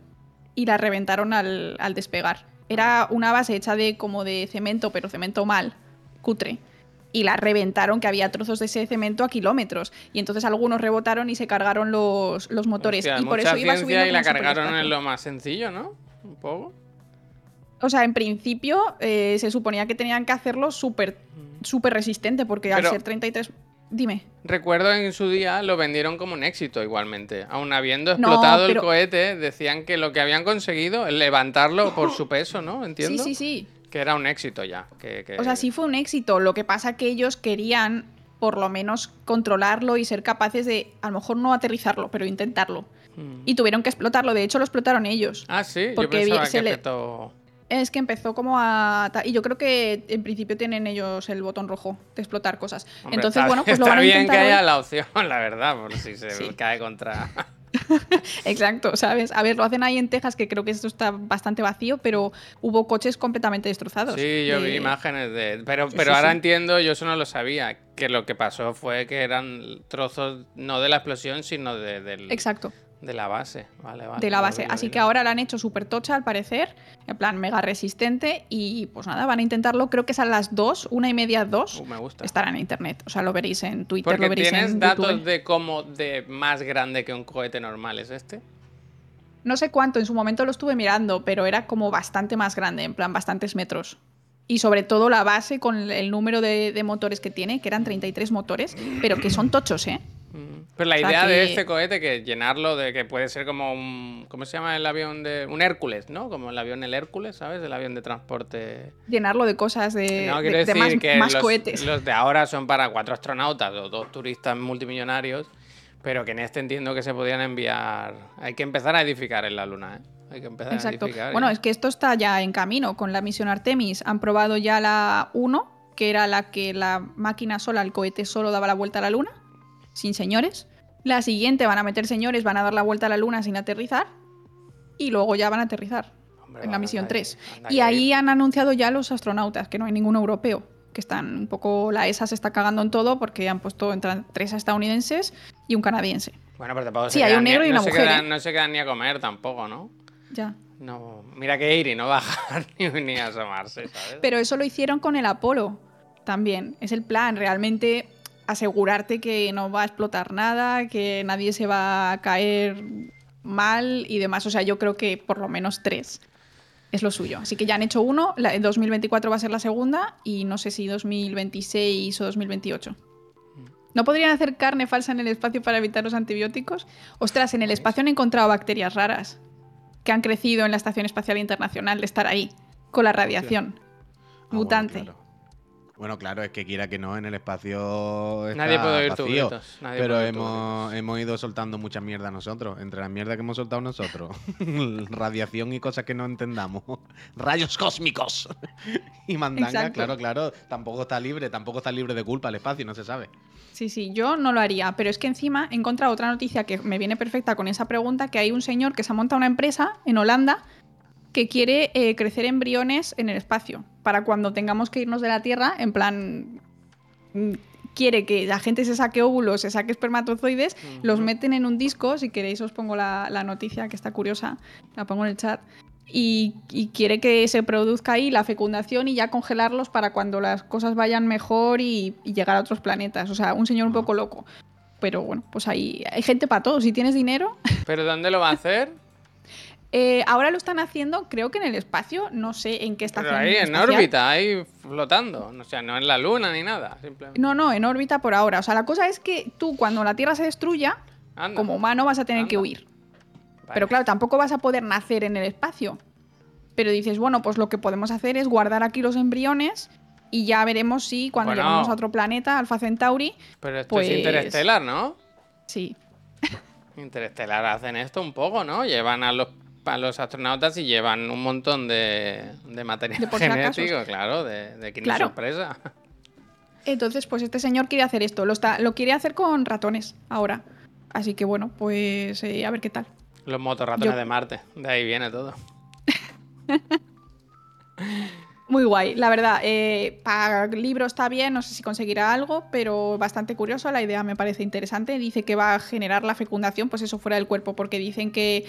Speaker 3: y la reventaron al, al despegar. Era una base hecha de como de cemento, pero cemento mal, cutre. Y la reventaron, que había trozos de ese cemento a kilómetros. Y entonces algunos rebotaron y se cargaron los, los motores.
Speaker 1: Hostia,
Speaker 3: y por eso iba subiendo
Speaker 1: y la cargaron en lo más sencillo, ¿no? Un poco.
Speaker 3: O sea, en principio eh, se suponía que tenían que hacerlo súper súper resistente, porque al ser 33... Dime.
Speaker 1: Recuerdo en su día lo vendieron como un éxito igualmente. Aún habiendo
Speaker 3: No,
Speaker 1: explotado
Speaker 3: pero-
Speaker 1: el cohete, decían que lo que habían conseguido, levantarlo por su peso, ¿no? Entiendo.
Speaker 3: Sí, sí, sí.
Speaker 1: Que era un éxito ya. Que, que-
Speaker 3: O sea, sí fue un éxito. Lo que pasa que ellos querían por lo menos controlarlo y ser capaces de, a lo mejor no aterrizarlo, pero intentarlo.
Speaker 1: Mm.
Speaker 3: Y tuvieron que explotarlo. De hecho, lo explotaron ellos.
Speaker 1: Ah, sí,
Speaker 3: porque
Speaker 1: yo pensaba
Speaker 3: se
Speaker 1: que
Speaker 3: le-
Speaker 1: afectó-
Speaker 3: Es que empezó como a... Y yo creo que en principio tienen ellos el botón rojo de explotar cosas.
Speaker 1: Hombre,
Speaker 3: Entonces,
Speaker 1: está,
Speaker 3: bueno, pues lo
Speaker 1: está
Speaker 3: van a
Speaker 1: bien que
Speaker 3: intentar hoy.
Speaker 1: haya la opción, la verdad, por si se
Speaker 3: Sí.
Speaker 1: cae contra.
Speaker 3: Exacto, ¿sabes? A ver, lo hacen ahí en Texas, que creo que esto está bastante vacío, pero hubo coches completamente destrozados.
Speaker 1: Sí, yo vi imágenes de. Pero, pero
Speaker 3: sí,
Speaker 1: ahora
Speaker 3: sí.
Speaker 1: entiendo, yo eso no lo sabía, que lo que pasó fue que eran trozos no de la explosión, sino de, del-
Speaker 3: Exacto,
Speaker 1: de la base. Vale, vale.
Speaker 3: de la base. Así que ahora la han hecho súper tocha, al parecer, en plan mega resistente, y pues nada, van a intentarlo. Creo que es a las 2, una y media, dos.
Speaker 1: Uh, me gusta.
Speaker 3: Estará en internet, o sea, lo veréis en Twitter,
Speaker 1: Porque
Speaker 3: lo veréis
Speaker 1: tienes
Speaker 3: en
Speaker 1: datos
Speaker 3: YouTube.
Speaker 1: de cómo de más grande que un cohete normal es este.
Speaker 3: No sé cuánto, en su momento lo estuve mirando, pero era como bastante más grande, en plan bastantes metros. Y sobre todo la base con el número de, de motores que tiene, que eran 33 motores, pero que son tochos, ¿eh?
Speaker 1: Mm. Pero la
Speaker 3: O sea
Speaker 1: idea de este cohete, que llenarlo de que puede ser como un. ¿Cómo se llama el avión de.? Un Hércules, ¿no? Como el avión el Hércules, ¿sabes? El avión de transporte.
Speaker 3: Llenarlo de cosas de,
Speaker 1: No,
Speaker 3: de-
Speaker 1: quiero
Speaker 3: de
Speaker 1: decir
Speaker 3: más,
Speaker 1: que
Speaker 3: más
Speaker 1: los,
Speaker 3: cohetes.
Speaker 1: los de ahora son para cuatro astronautas o dos turistas multimillonarios, pero que en este entiendo que se podían enviar. Hay que empezar a edificar en la Luna, ¿eh? Hay que empezar a
Speaker 3: Exacto.
Speaker 1: edificar.
Speaker 3: Bueno,
Speaker 1: ya.
Speaker 3: es que esto está ya en camino con la misión Artemis. Han probado ya la 1, que era la que la máquina sola, el cohete solo daba la vuelta a la Luna, sin señores. La siguiente van a meter señores, van a dar la vuelta a la Luna sin aterrizar. Y luego ya van a aterrizar
Speaker 1: Hombre,
Speaker 3: en la misión
Speaker 1: anda
Speaker 3: 3.
Speaker 1: ahí, anda
Speaker 3: Y
Speaker 1: ahí.
Speaker 3: han anunciado ya los astronautas, que no hay ningún europeo. Que están un poco. La ESA se está cagando en todo porque han puesto entran tres estadounidenses y un canadiense.
Speaker 1: Bueno, pero tampoco
Speaker 3: Sí,
Speaker 1: se
Speaker 3: hay un
Speaker 1: ni-
Speaker 3: y
Speaker 1: no se quedan-
Speaker 3: ¿eh?
Speaker 1: No se quedan ni a comer tampoco, ¿no?
Speaker 3: Ya.
Speaker 1: No, mira que Iri no bajar ni, ni a asomarse, ¿sabes?
Speaker 3: Pero eso lo hicieron con el Apolo también. Es el plan, realmente asegurarte que no va a explotar nada, que nadie se va a caer mal y demás. O sea, yo creo que por lo menos tres es lo suyo. Así que ya han hecho uno, la, en 2024 va a ser la segunda y no sé si 2026 o 2028. ¿No podrían hacer carne falsa en el espacio para evitar los antibióticos? Ostras, en el espacio han encontrado bacterias raras que han crecido en la Estación Espacial Internacional de estar ahí, con la radiación.
Speaker 2: Ah, bueno,
Speaker 3: Mutante.
Speaker 2: claro. Bueno, claro, es que quiera que no, en el espacio.
Speaker 1: Nadie
Speaker 2: está
Speaker 1: puede oír tus
Speaker 2: vacío,
Speaker 1: gritos, nadie
Speaker 2: pero
Speaker 1: puede oír tus
Speaker 2: hemos, hemos ido soltando mucha mierda nosotros. Entre la mierda que hemos soltado nosotros, radiación y cosas que no entendamos, rayos cósmicos y mandanga,
Speaker 3: Exacto.
Speaker 2: claro, claro. Tampoco está libre, tampoco está libre de culpa el espacio, no se sabe.
Speaker 3: Sí, sí, yo no lo haría, pero es que encima he encontrado otra noticia que me viene perfecta con esa pregunta, que hay un señor que se ha montado una empresa en Holanda que quiere eh, crecer embriones en el espacio, para cuando tengamos que irnos de la Tierra, en plan, mm, quiere que la gente se saque óvulos, se saque espermatozoides, los meten en un disco, si queréis os pongo la, la noticia que está curiosa, la pongo en el chat, y, y quiere que se produzca ahí la fecundación y ya congelarlos para cuando las cosas vayan mejor y, y llegar a otros planetas. O sea, un señor un poco loco. Pero bueno, pues ahí hay gente para todo. Si tienes dinero.
Speaker 1: ¿Pero dónde lo va a hacer?
Speaker 3: Eh, ahora lo están haciendo, creo que en el espacio. No sé en qué estación.
Speaker 1: Pero ahí en
Speaker 3: espacial.
Speaker 1: órbita, ahí flotando. O sea, no en la luna ni nada. Simplemente.
Speaker 3: No, no, en órbita por ahora. O sea, la cosa es que tú, cuando la Tierra se destruya,
Speaker 1: Anda,
Speaker 3: como humano vas a tener que huir.
Speaker 1: vale.
Speaker 3: Pero claro, tampoco vas a poder nacer en el espacio. Pero dices, bueno, pues lo que podemos hacer es guardar aquí los embriones y ya veremos si cuando
Speaker 1: Bueno.
Speaker 3: lleguemos a otro planeta, Alpha Centauri,
Speaker 1: Pero esto
Speaker 3: pues-
Speaker 1: es interestelar, ¿no?
Speaker 3: sí.
Speaker 1: Interestelar hacen esto un poco, ¿no? Llevan a los, a los astronautas y llevan un montón de, de material
Speaker 3: De si
Speaker 1: genético, claro, de, de
Speaker 3: Claro.
Speaker 1: sorpresa.
Speaker 3: Entonces, pues este señor quiere hacer esto. Lo, está, lo quiere hacer con ratones ahora. Así que bueno, pues eh, a ver qué tal.
Speaker 1: Los motorratones
Speaker 3: Yo-
Speaker 1: de Marte. De ahí viene todo.
Speaker 3: Muy guay, la verdad. eh, para libro está bien, no sé si conseguirá algo, pero bastante curioso. La idea me parece interesante. Dice que va a generar la fecundación, pues eso fuera del cuerpo, porque dicen que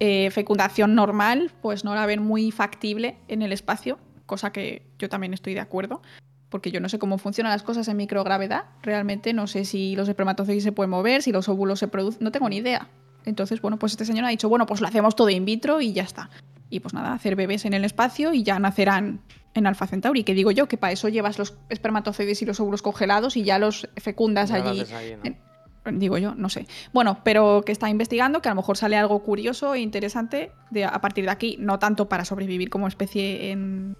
Speaker 3: Eh, fecundación normal, pues no la ven muy factible en el espacio, cosa que yo también estoy de acuerdo, porque yo no sé cómo funcionan las cosas en microgravedad. Realmente no sé si los espermatozoides se pueden mover, si los óvulos se producen, no tengo ni idea. Entonces, bueno, pues este señor ha dicho, bueno, pues lo hacemos todo in vitro y ya está. Y pues nada, hacer bebés en el espacio y ya nacerán en Alpha Centauri. Que digo yo, que para eso llevas los espermatozoides y los óvulos congelados y ya los fecundas
Speaker 1: Ya
Speaker 3: allí.
Speaker 1: haces ahí, ¿no?
Speaker 3: en- Digo yo, no sé. Bueno, pero que está investigando, que a lo mejor sale algo curioso e interesante de, a partir de aquí, no tanto para sobrevivir como especie en,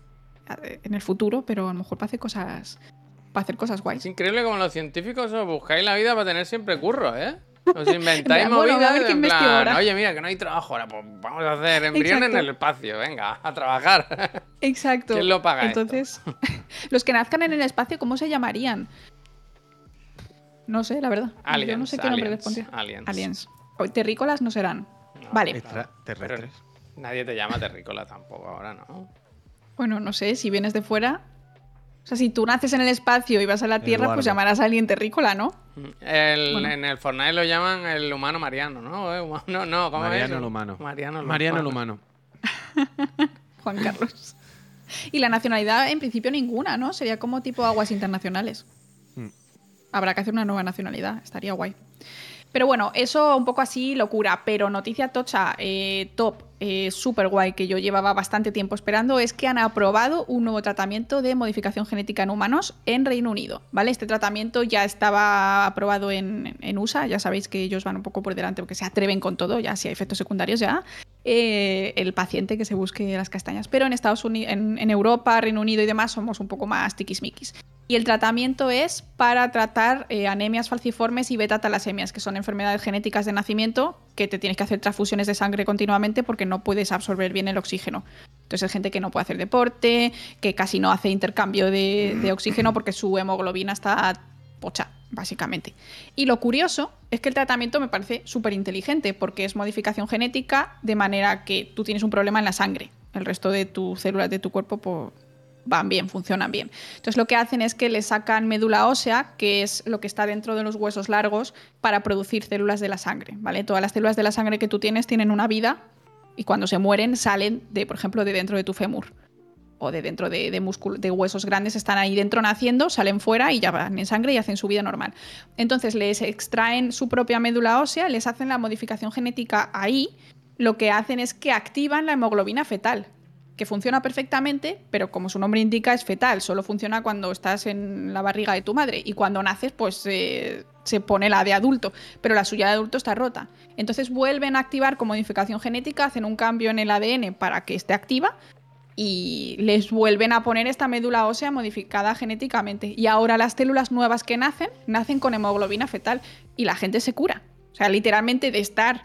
Speaker 3: en el futuro, pero a lo mejor para hacer cosas, para hacer cosas guays.
Speaker 1: Es increíble como los científicos os buscáis la vida para tener siempre curro, ¿eh? Os inventáis
Speaker 3: En plan, bueno,
Speaker 1: movidas
Speaker 3: a ver
Speaker 1: en plan, oye, mira, que no hay trabajo ahora, pues vamos a hacer embriones en el espacio, venga, a trabajar.
Speaker 3: Exacto.
Speaker 1: ¿Quién lo paga esto?
Speaker 3: Entonces, los que nazcan en el espacio, ¿cómo se llamarían? No sé, la verdad. yo no
Speaker 1: Aliens,
Speaker 3: sé qué nombre les
Speaker 1: aliens,
Speaker 3: pondría.
Speaker 1: aliens.
Speaker 3: Aliens. O- Terrícolas no serán.
Speaker 1: No,
Speaker 3: vale.
Speaker 2: Extraterrestres.
Speaker 1: Nadie te llama terrícola tampoco ahora, ¿no?
Speaker 3: Bueno, no sé, si vienes de fuera. O sea, si tú naces en el espacio y vas a la Tierra, pues llamarás a alguien terrícola, ¿no?
Speaker 1: El-
Speaker 3: Bueno.
Speaker 1: En el Fortnite lo llaman el humano mariano, ¿no? Eh, No, no, ¿cómo
Speaker 2: Mariano
Speaker 1: es?
Speaker 2: el humano.
Speaker 1: Mariano el
Speaker 2: Mariano el
Speaker 1: humano.
Speaker 2: humano.
Speaker 3: Juan Carlos. Y la nacionalidad, en principio, ninguna, ¿no? Sería como tipo aguas internacionales. Habrá que hacer una nueva nacionalidad, estaría guay. Pero bueno, eso un poco así, locura. Pero noticia tocha, eh, top, eh, súper guay, que yo llevaba bastante tiempo esperando, es que han aprobado un nuevo tratamiento de modificación genética en humanos en Reino Unido. ¿Vale? Este tratamiento ya estaba aprobado en, en USA, ya sabéis que ellos van un poco por delante porque se atreven con todo, ya si hay efectos secundarios ya. Eh, el paciente que se busque las castañas. Pero en Estados Unidos, en, en Europa, Reino Unido y demás somos un poco más tiquismiquis. Y el tratamiento es para tratar eh, anemias falciformes y beta-talasemias, que son enfermedades genéticas de nacimiento que te tienes que hacer transfusiones de sangre continuamente porque no puedes absorber bien el oxígeno. Entonces hay gente que no puede hacer deporte, que casi no hace intercambio de, de oxígeno porque su hemoglobina está pocha, básicamente. Y lo curioso es que el tratamiento me parece súper inteligente porque es modificación genética de manera que tú tienes un problema en la sangre. El resto de tus células de tu cuerpo pues, van bien, funcionan bien. Entonces lo que hacen es que le sacan médula ósea, que es lo que está dentro de los huesos largos, para producir células de la sangre. ¿vale? Todas las células de la sangre que tú tienes tienen una vida y cuando se mueren salen de, por ejemplo, de dentro de tu fémur o de dentro de, huesos grandes, están ahí dentro naciendo, salen fuera y ya van en sangre y hacen su vida normal. Entonces les extraen su propia médula ósea, les hacen la modificación genética ahí, lo que hacen es que activan la hemoglobina fetal, que funciona perfectamente, pero como su nombre indica es fetal, solo funciona cuando estás en la barriga de tu madre y cuando naces pues eh, se pone la de adulto, pero la suya de adulto está rota. Entonces vuelven a activar con modificación genética, hacen un cambio en el ADN para que esté activa y les vuelven a poner esta médula ósea modificada genéticamente. Y ahora las células nuevas que nacen, nacen con hemoglobina fetal y la gente se cura. O sea, literalmente de estar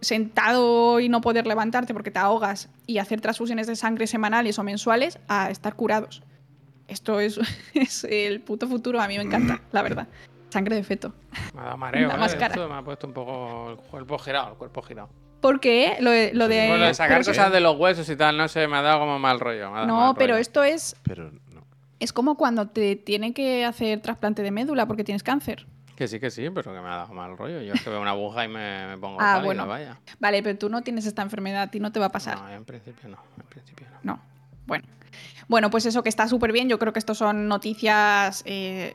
Speaker 3: sentado y no poder levantarte porque te ahogas y hacer transfusiones de sangre semanales o mensuales a estar curados. Esto es, es el puto futuro, a mí me encanta, la verdad. Sangre de feto.
Speaker 1: Me ha dado mareo,
Speaker 3: La
Speaker 1: ¿eh?
Speaker 3: máscara.
Speaker 1: Esto me ha puesto un poco el cuerpo girado, el cuerpo girado.
Speaker 3: Porque lo de, lo de-
Speaker 1: Bueno, de sacar
Speaker 3: pero-
Speaker 1: cosas de los huesos y tal, no sé, me ha dado como mal rollo. me ha dado
Speaker 3: No,
Speaker 1: mal
Speaker 3: pero
Speaker 1: rollo.
Speaker 3: esto es,
Speaker 2: Pero no.
Speaker 3: es como cuando te tienen que hacer trasplante de médula porque tienes cáncer.
Speaker 1: Que sí, que sí, pero que me ha dado mal rollo. Yo es que veo una aguja y me, me pongo
Speaker 3: Ah,
Speaker 1: pálido,
Speaker 3: bueno.
Speaker 1: vaya.
Speaker 3: Vale, pero tú no tienes esta enfermedad, a ti no te va a pasar.
Speaker 1: No, en principio no, en principio no.
Speaker 3: No. Bueno. Bueno, pues eso que está súper bien. Yo creo que esto son noticias eh,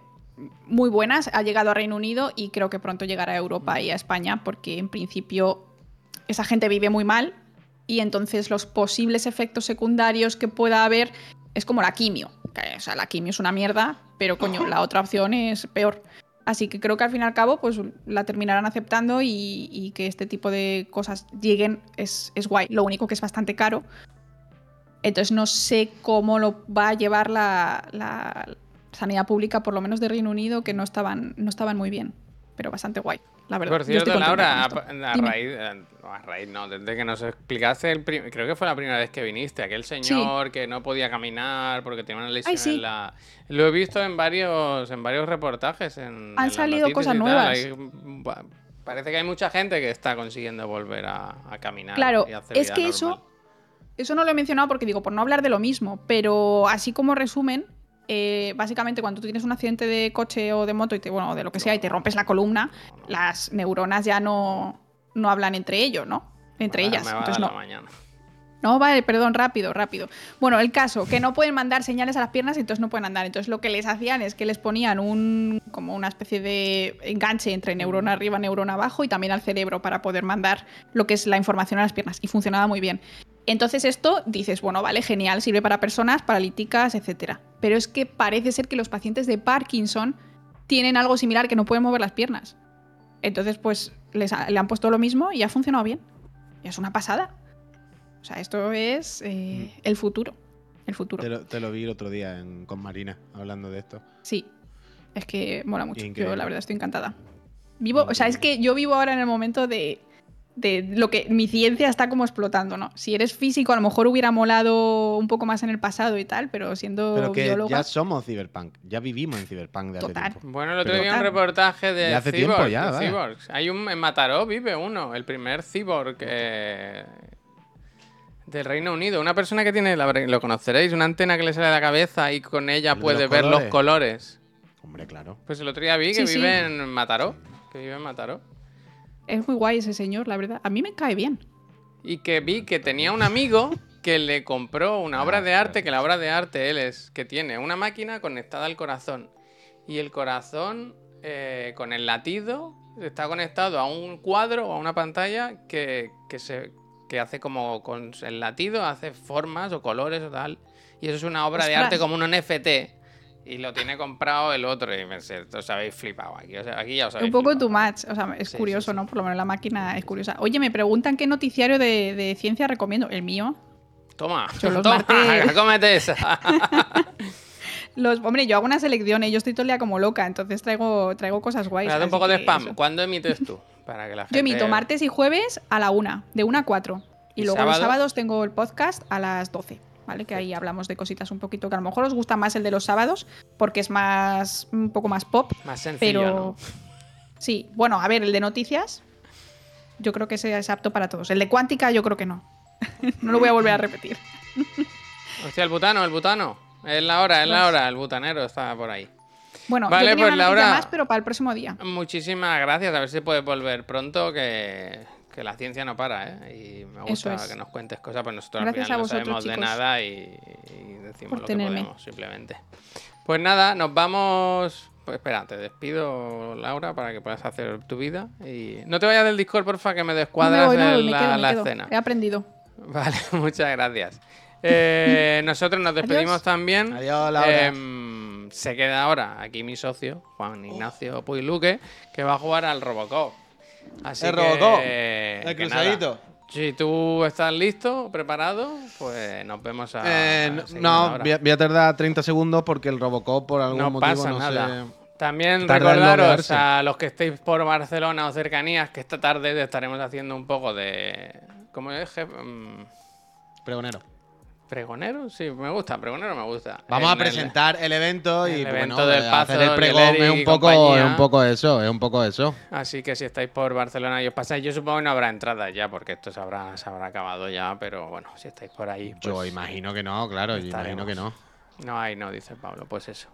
Speaker 3: muy buenas. Ha llegado a Reino Unido y creo que pronto llegará a Europa y a España porque en principio esa gente vive muy mal y entonces los posibles efectos secundarios que pueda haber es como la quimio. O sea, la quimio es una mierda, pero coño, la otra opción es peor. Así que creo que al fin y al cabo pues la terminarán aceptando y, que este tipo de cosas lleguen es, es guay. Lo único que es bastante caro. Entonces no sé cómo lo va a llevar la, la sanidad pública, por lo menos de Reino Unido, que no estaban, no estaban muy bien. Pero bastante guay, la verdad.
Speaker 1: Por cierto, Laura, a, a raíz, eh, no, a raíz no, desde que nos explicaste, el creo que fue la primera vez que viniste, aquel señor que no podía caminar porque tenía una lesión
Speaker 3: Ay, sí.
Speaker 1: en la... Lo he visto en varios, en varios reportajes. En, en las
Speaker 3: salido cosas nuevas.
Speaker 1: hay, parece que hay mucha gente que está consiguiendo volver a, a caminar.
Speaker 3: Claro,
Speaker 1: y hacer
Speaker 3: es
Speaker 1: vida
Speaker 3: que eso, eso no lo he mencionado porque digo, por no hablar de lo mismo, pero así como resumen, eh, básicamente cuando tú tienes un accidente de coche o de moto y te, bueno, de lo que sea y te rompes la columna, las neuronas ya no, no hablan entre ellos, ¿no? entre ellas.
Speaker 1: Me va a
Speaker 3: Entonces
Speaker 1: dar
Speaker 3: no.
Speaker 1: la mañana.
Speaker 3: No, vale, perdón, rápido, rápido. Bueno, el caso, que no pueden mandar señales a las piernas, entonces no pueden andar. Entonces lo que les hacían es que les ponían un como una especie de enganche entre neurona arriba, neurona abajo y también al cerebro para poder mandar lo que es la información a las piernas. Y funcionaba muy bien. Entonces esto dices, bueno, vale, genial, sirve para personas paralíticas, etcétera. Pero es que parece ser que los pacientes de Parkinson tienen algo similar que no pueden mover las piernas. Entonces, pues les ha- le han puesto lo mismo y ha funcionado bien. Y es una pasada. O sea, esto es eh, el futuro. El futuro.
Speaker 2: Te lo, te lo vi el otro día en- con Marina hablando de esto.
Speaker 3: Sí. Es que mola mucho.
Speaker 2: Increíble.
Speaker 3: Yo, la verdad, estoy encantada. Vivo, o sea, es que yo vivo ahora en el momento de, de lo que mi ciencia está como explotando, ¿no? Si eres físico, a lo mejor hubiera molado un poco más en el pasado y tal, pero siendo
Speaker 2: Pero que
Speaker 3: bióloga.
Speaker 2: ya somos Cyberpunk. Ya vivimos en Cyberpunk de hace
Speaker 3: Total.
Speaker 2: tiempo.
Speaker 1: Bueno, el otro día vi un reportaje de,
Speaker 2: hace
Speaker 1: cyborgs,
Speaker 2: tiempo ya,
Speaker 1: de cyborgs. Hay un en Mataró vive uno, el primer cyborg eh, del Reino Unido. Una persona que tiene, lo conoceréis, una antena que le sale de la cabeza y con ella
Speaker 2: El de
Speaker 1: puede
Speaker 2: los
Speaker 1: ver los
Speaker 2: colores. Hombre, claro.
Speaker 1: Pues el otro día vi que
Speaker 3: Sí, sí.
Speaker 1: vive en Mataró. Que vive en Mataró.
Speaker 3: Es muy guay ese señor, la verdad. A mí me cae bien.
Speaker 1: Y que vi que tenía un amigo que le compró una
Speaker 2: Ah,
Speaker 1: obra de arte, que la obra de arte él es, que tiene una máquina conectada al corazón. Y el corazón, eh, con el latido, está conectado a un cuadro o a una pantalla que, que se, que hace como con el latido, hace formas o colores o tal. Y eso es una obra de arte como un NFT. Y lo tiene comprado el otro. Y me os habéis flipado aquí. o sea, aquí ya os habéis
Speaker 3: Un poco too much. O sea, es
Speaker 1: Sí,
Speaker 3: curioso,
Speaker 1: sí, sí.
Speaker 3: ¿no? Por lo menos la máquina es curiosa. Oye, me preguntan qué noticiario de, de ciencia recomiendo. El mío.
Speaker 1: Toma,
Speaker 3: Yo los
Speaker 1: toma,
Speaker 3: martes-
Speaker 1: cómete esa.
Speaker 3: Los, hombre, yo hago una selección y yo estoy todo el día como loca, entonces traigo, traigo cosas guays.
Speaker 1: Haz un poco de spam.
Speaker 3: eso.
Speaker 1: ¿Cuándo emites tú? Para que la gente...
Speaker 3: Yo emito martes y jueves a la una, de una a cuatro. Y,
Speaker 1: ¿Y
Speaker 3: luego los
Speaker 1: sábado?
Speaker 3: sábados tengo el podcast a las 12, ¿vale? Que ahí hablamos de cositas un poquito que a lo mejor os gusta más el de los sábados, porque es más un poco más pop,
Speaker 1: Más sencillo,
Speaker 3: pero
Speaker 1: ¿no?
Speaker 3: sí, bueno, a ver, el de noticias yo creo que ese es apto para todos. El de cuántica yo creo que no. no lo voy a volver a repetir.
Speaker 1: Hostia, el butano, el butano. Es la hora, es la hora. El butanero está por ahí.
Speaker 3: Bueno,
Speaker 1: Vale,
Speaker 3: yo tenía
Speaker 1: pues,
Speaker 3: una
Speaker 1: Laura-
Speaker 3: más, pero para el próximo día.
Speaker 1: Muchísimas gracias. A ver si puedes volver pronto, que, que la ciencia no para, ¿eh? Y me gusta
Speaker 3: es.
Speaker 1: que nos cuentes cosas, pues nosotros
Speaker 3: Gracias
Speaker 1: al final
Speaker 3: a
Speaker 1: no sabemos de nada y, y decimos lo
Speaker 3: tenerme.
Speaker 1: que podemos, simplemente. Pues nada, nos vamos... Pues espera, te despido, Laura, para que puedas hacer tu vida. Y no te vayas del Discord, porfa, que me
Speaker 3: No me
Speaker 1: descuadras
Speaker 3: voy, no,
Speaker 1: en
Speaker 3: me
Speaker 1: la,
Speaker 3: quedo, me
Speaker 1: la
Speaker 3: quedo.
Speaker 1: escena.
Speaker 3: He aprendido.
Speaker 1: Vale, muchas gracias. Eh, nosotros nos despedimos
Speaker 3: Adiós.
Speaker 1: también.
Speaker 2: Adiós, Laura.
Speaker 1: Em, se queda ahora aquí mi socio, Juan Ignacio Puy Luque, que va a jugar al Robocop. Así
Speaker 2: El
Speaker 1: que, que
Speaker 2: cruzadito.
Speaker 1: nada. Si tú estás listo, preparado, pues nos vemos a.
Speaker 2: Eh,
Speaker 1: a
Speaker 2: no, voy a, voy a tardar 30 segundos porque el Robocop por algún
Speaker 1: No
Speaker 2: motivo
Speaker 1: pasa
Speaker 2: no
Speaker 1: nada. También recordaros a los que estéis por Barcelona o cercanías que esta tarde estaremos haciendo un poco de. ¿Cómo es? Mm,
Speaker 2: Pregonero.
Speaker 1: ¿Pregonero? Sí, me gusta, pregonero me gusta.
Speaker 2: Vamos a
Speaker 1: En
Speaker 2: presentar el evento y
Speaker 1: el evento
Speaker 2: bueno,
Speaker 1: del Pazo,
Speaker 2: hacer el pregón es un poco,
Speaker 1: compañía.
Speaker 2: es un poco eso, es un poco eso.
Speaker 1: Así que si estáis por Barcelona y os pasáis, yo supongo que no habrá entradas ya, porque esto se habrá, se habrá acabado ya, pero bueno, si estáis por ahí.
Speaker 2: Yo
Speaker 1: pues,
Speaker 2: imagino que no, claro, yo imagino que no.
Speaker 1: No hay, no, dice Pablo, pues eso.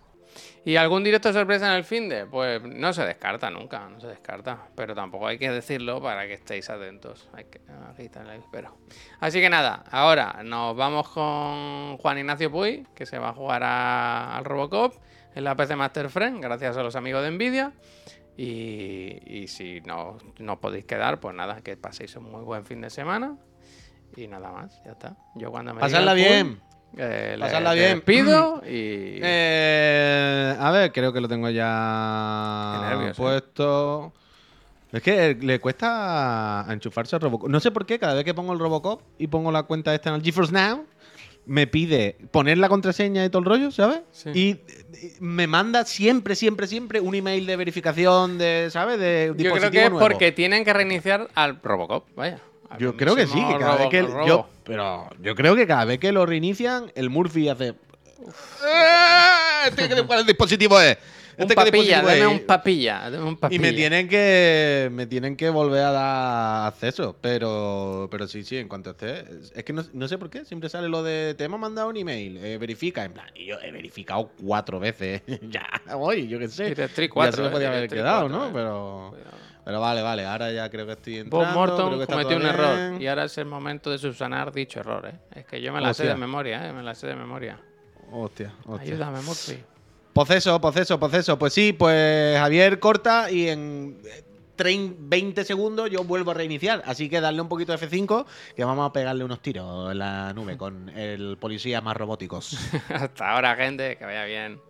Speaker 1: ¿Y algún directo sorpresa en el fin de? Pues no se descarta nunca, no se descarta. Pero tampoco hay que decirlo para que estéis atentos. Hay que está el espero. Así que nada, ahora nos vamos con Juan Ignacio Puy, que se va a jugar a- al Robocop en la PC Master Friend, gracias a los amigos de Nvidia. Y, y si no, no podéis quedar, pues nada, que paséis un muy buen fin de semana. Y nada más, ya está. Yo cuando me Puy,
Speaker 2: bien.
Speaker 1: Eh,
Speaker 2: Pasarla bien.
Speaker 1: despido y.
Speaker 2: Eh, a ver, creo que lo tengo ya
Speaker 1: nervios, ¿eh?
Speaker 2: puesto. Es que le cuesta enchufarse al Robocop. No sé por qué, cada vez que pongo el Robocop y pongo la cuenta esta en el GeForce Now, me pide poner la contraseña y todo el rollo, ¿sabes?
Speaker 1: Sí.
Speaker 2: Y, me manda siempre, siempre, siempre un email de verificación de, ¿sabes? De
Speaker 1: Yo creo que es porque tienen que reiniciar al Robocop, vaya.
Speaker 2: Yo creo que sí, que cada vez que yo, pero yo creo que cada vez que lo reinician, el Murphy hace ¡Eh! ¿Este qué- ¿Cuál dispositivo es?
Speaker 1: Un
Speaker 2: ¿Este qué
Speaker 1: papilla,
Speaker 2: dispositivo es?
Speaker 1: un papilla, dame un
Speaker 2: Y
Speaker 1: papilla.
Speaker 2: me tienen que me tienen que volver a dar acceso, pero pero sí, sí, en cuanto esté, es que no, no sé por qué, siempre sale lo de te hemos mandado un email, eh, verifica, en plan, y yo he verificado cuatro veces, ya, hoy, yo qué sé. Ya
Speaker 1: cuatro,
Speaker 2: se me
Speaker 1: eh,
Speaker 2: podía haber
Speaker 1: Directriz
Speaker 2: quedado,
Speaker 1: cuatro,
Speaker 2: ¿no?
Speaker 1: eh.
Speaker 2: Pero
Speaker 1: Cuidado.
Speaker 2: Pero vale, vale, ahora ya creo que estoy entrando.
Speaker 1: Bob Morton cometió un error y ahora es el momento de subsanar dicho error. ¿eh? Es que yo me la sé de memoria, ¿eh? me la sé de memoria.
Speaker 2: Hostia, hostia.
Speaker 1: Ayúdame, Murphy.
Speaker 2: Proceso, proceso, proceso. Pues sí, pues Javier corta y en eh, 30, 20 segundos yo vuelvo a reiniciar. Así que darle un poquito de F5 que vamos a pegarle unos tiros en la nube con el policía más robóticos.
Speaker 1: Hasta ahora, gente, que vaya bien.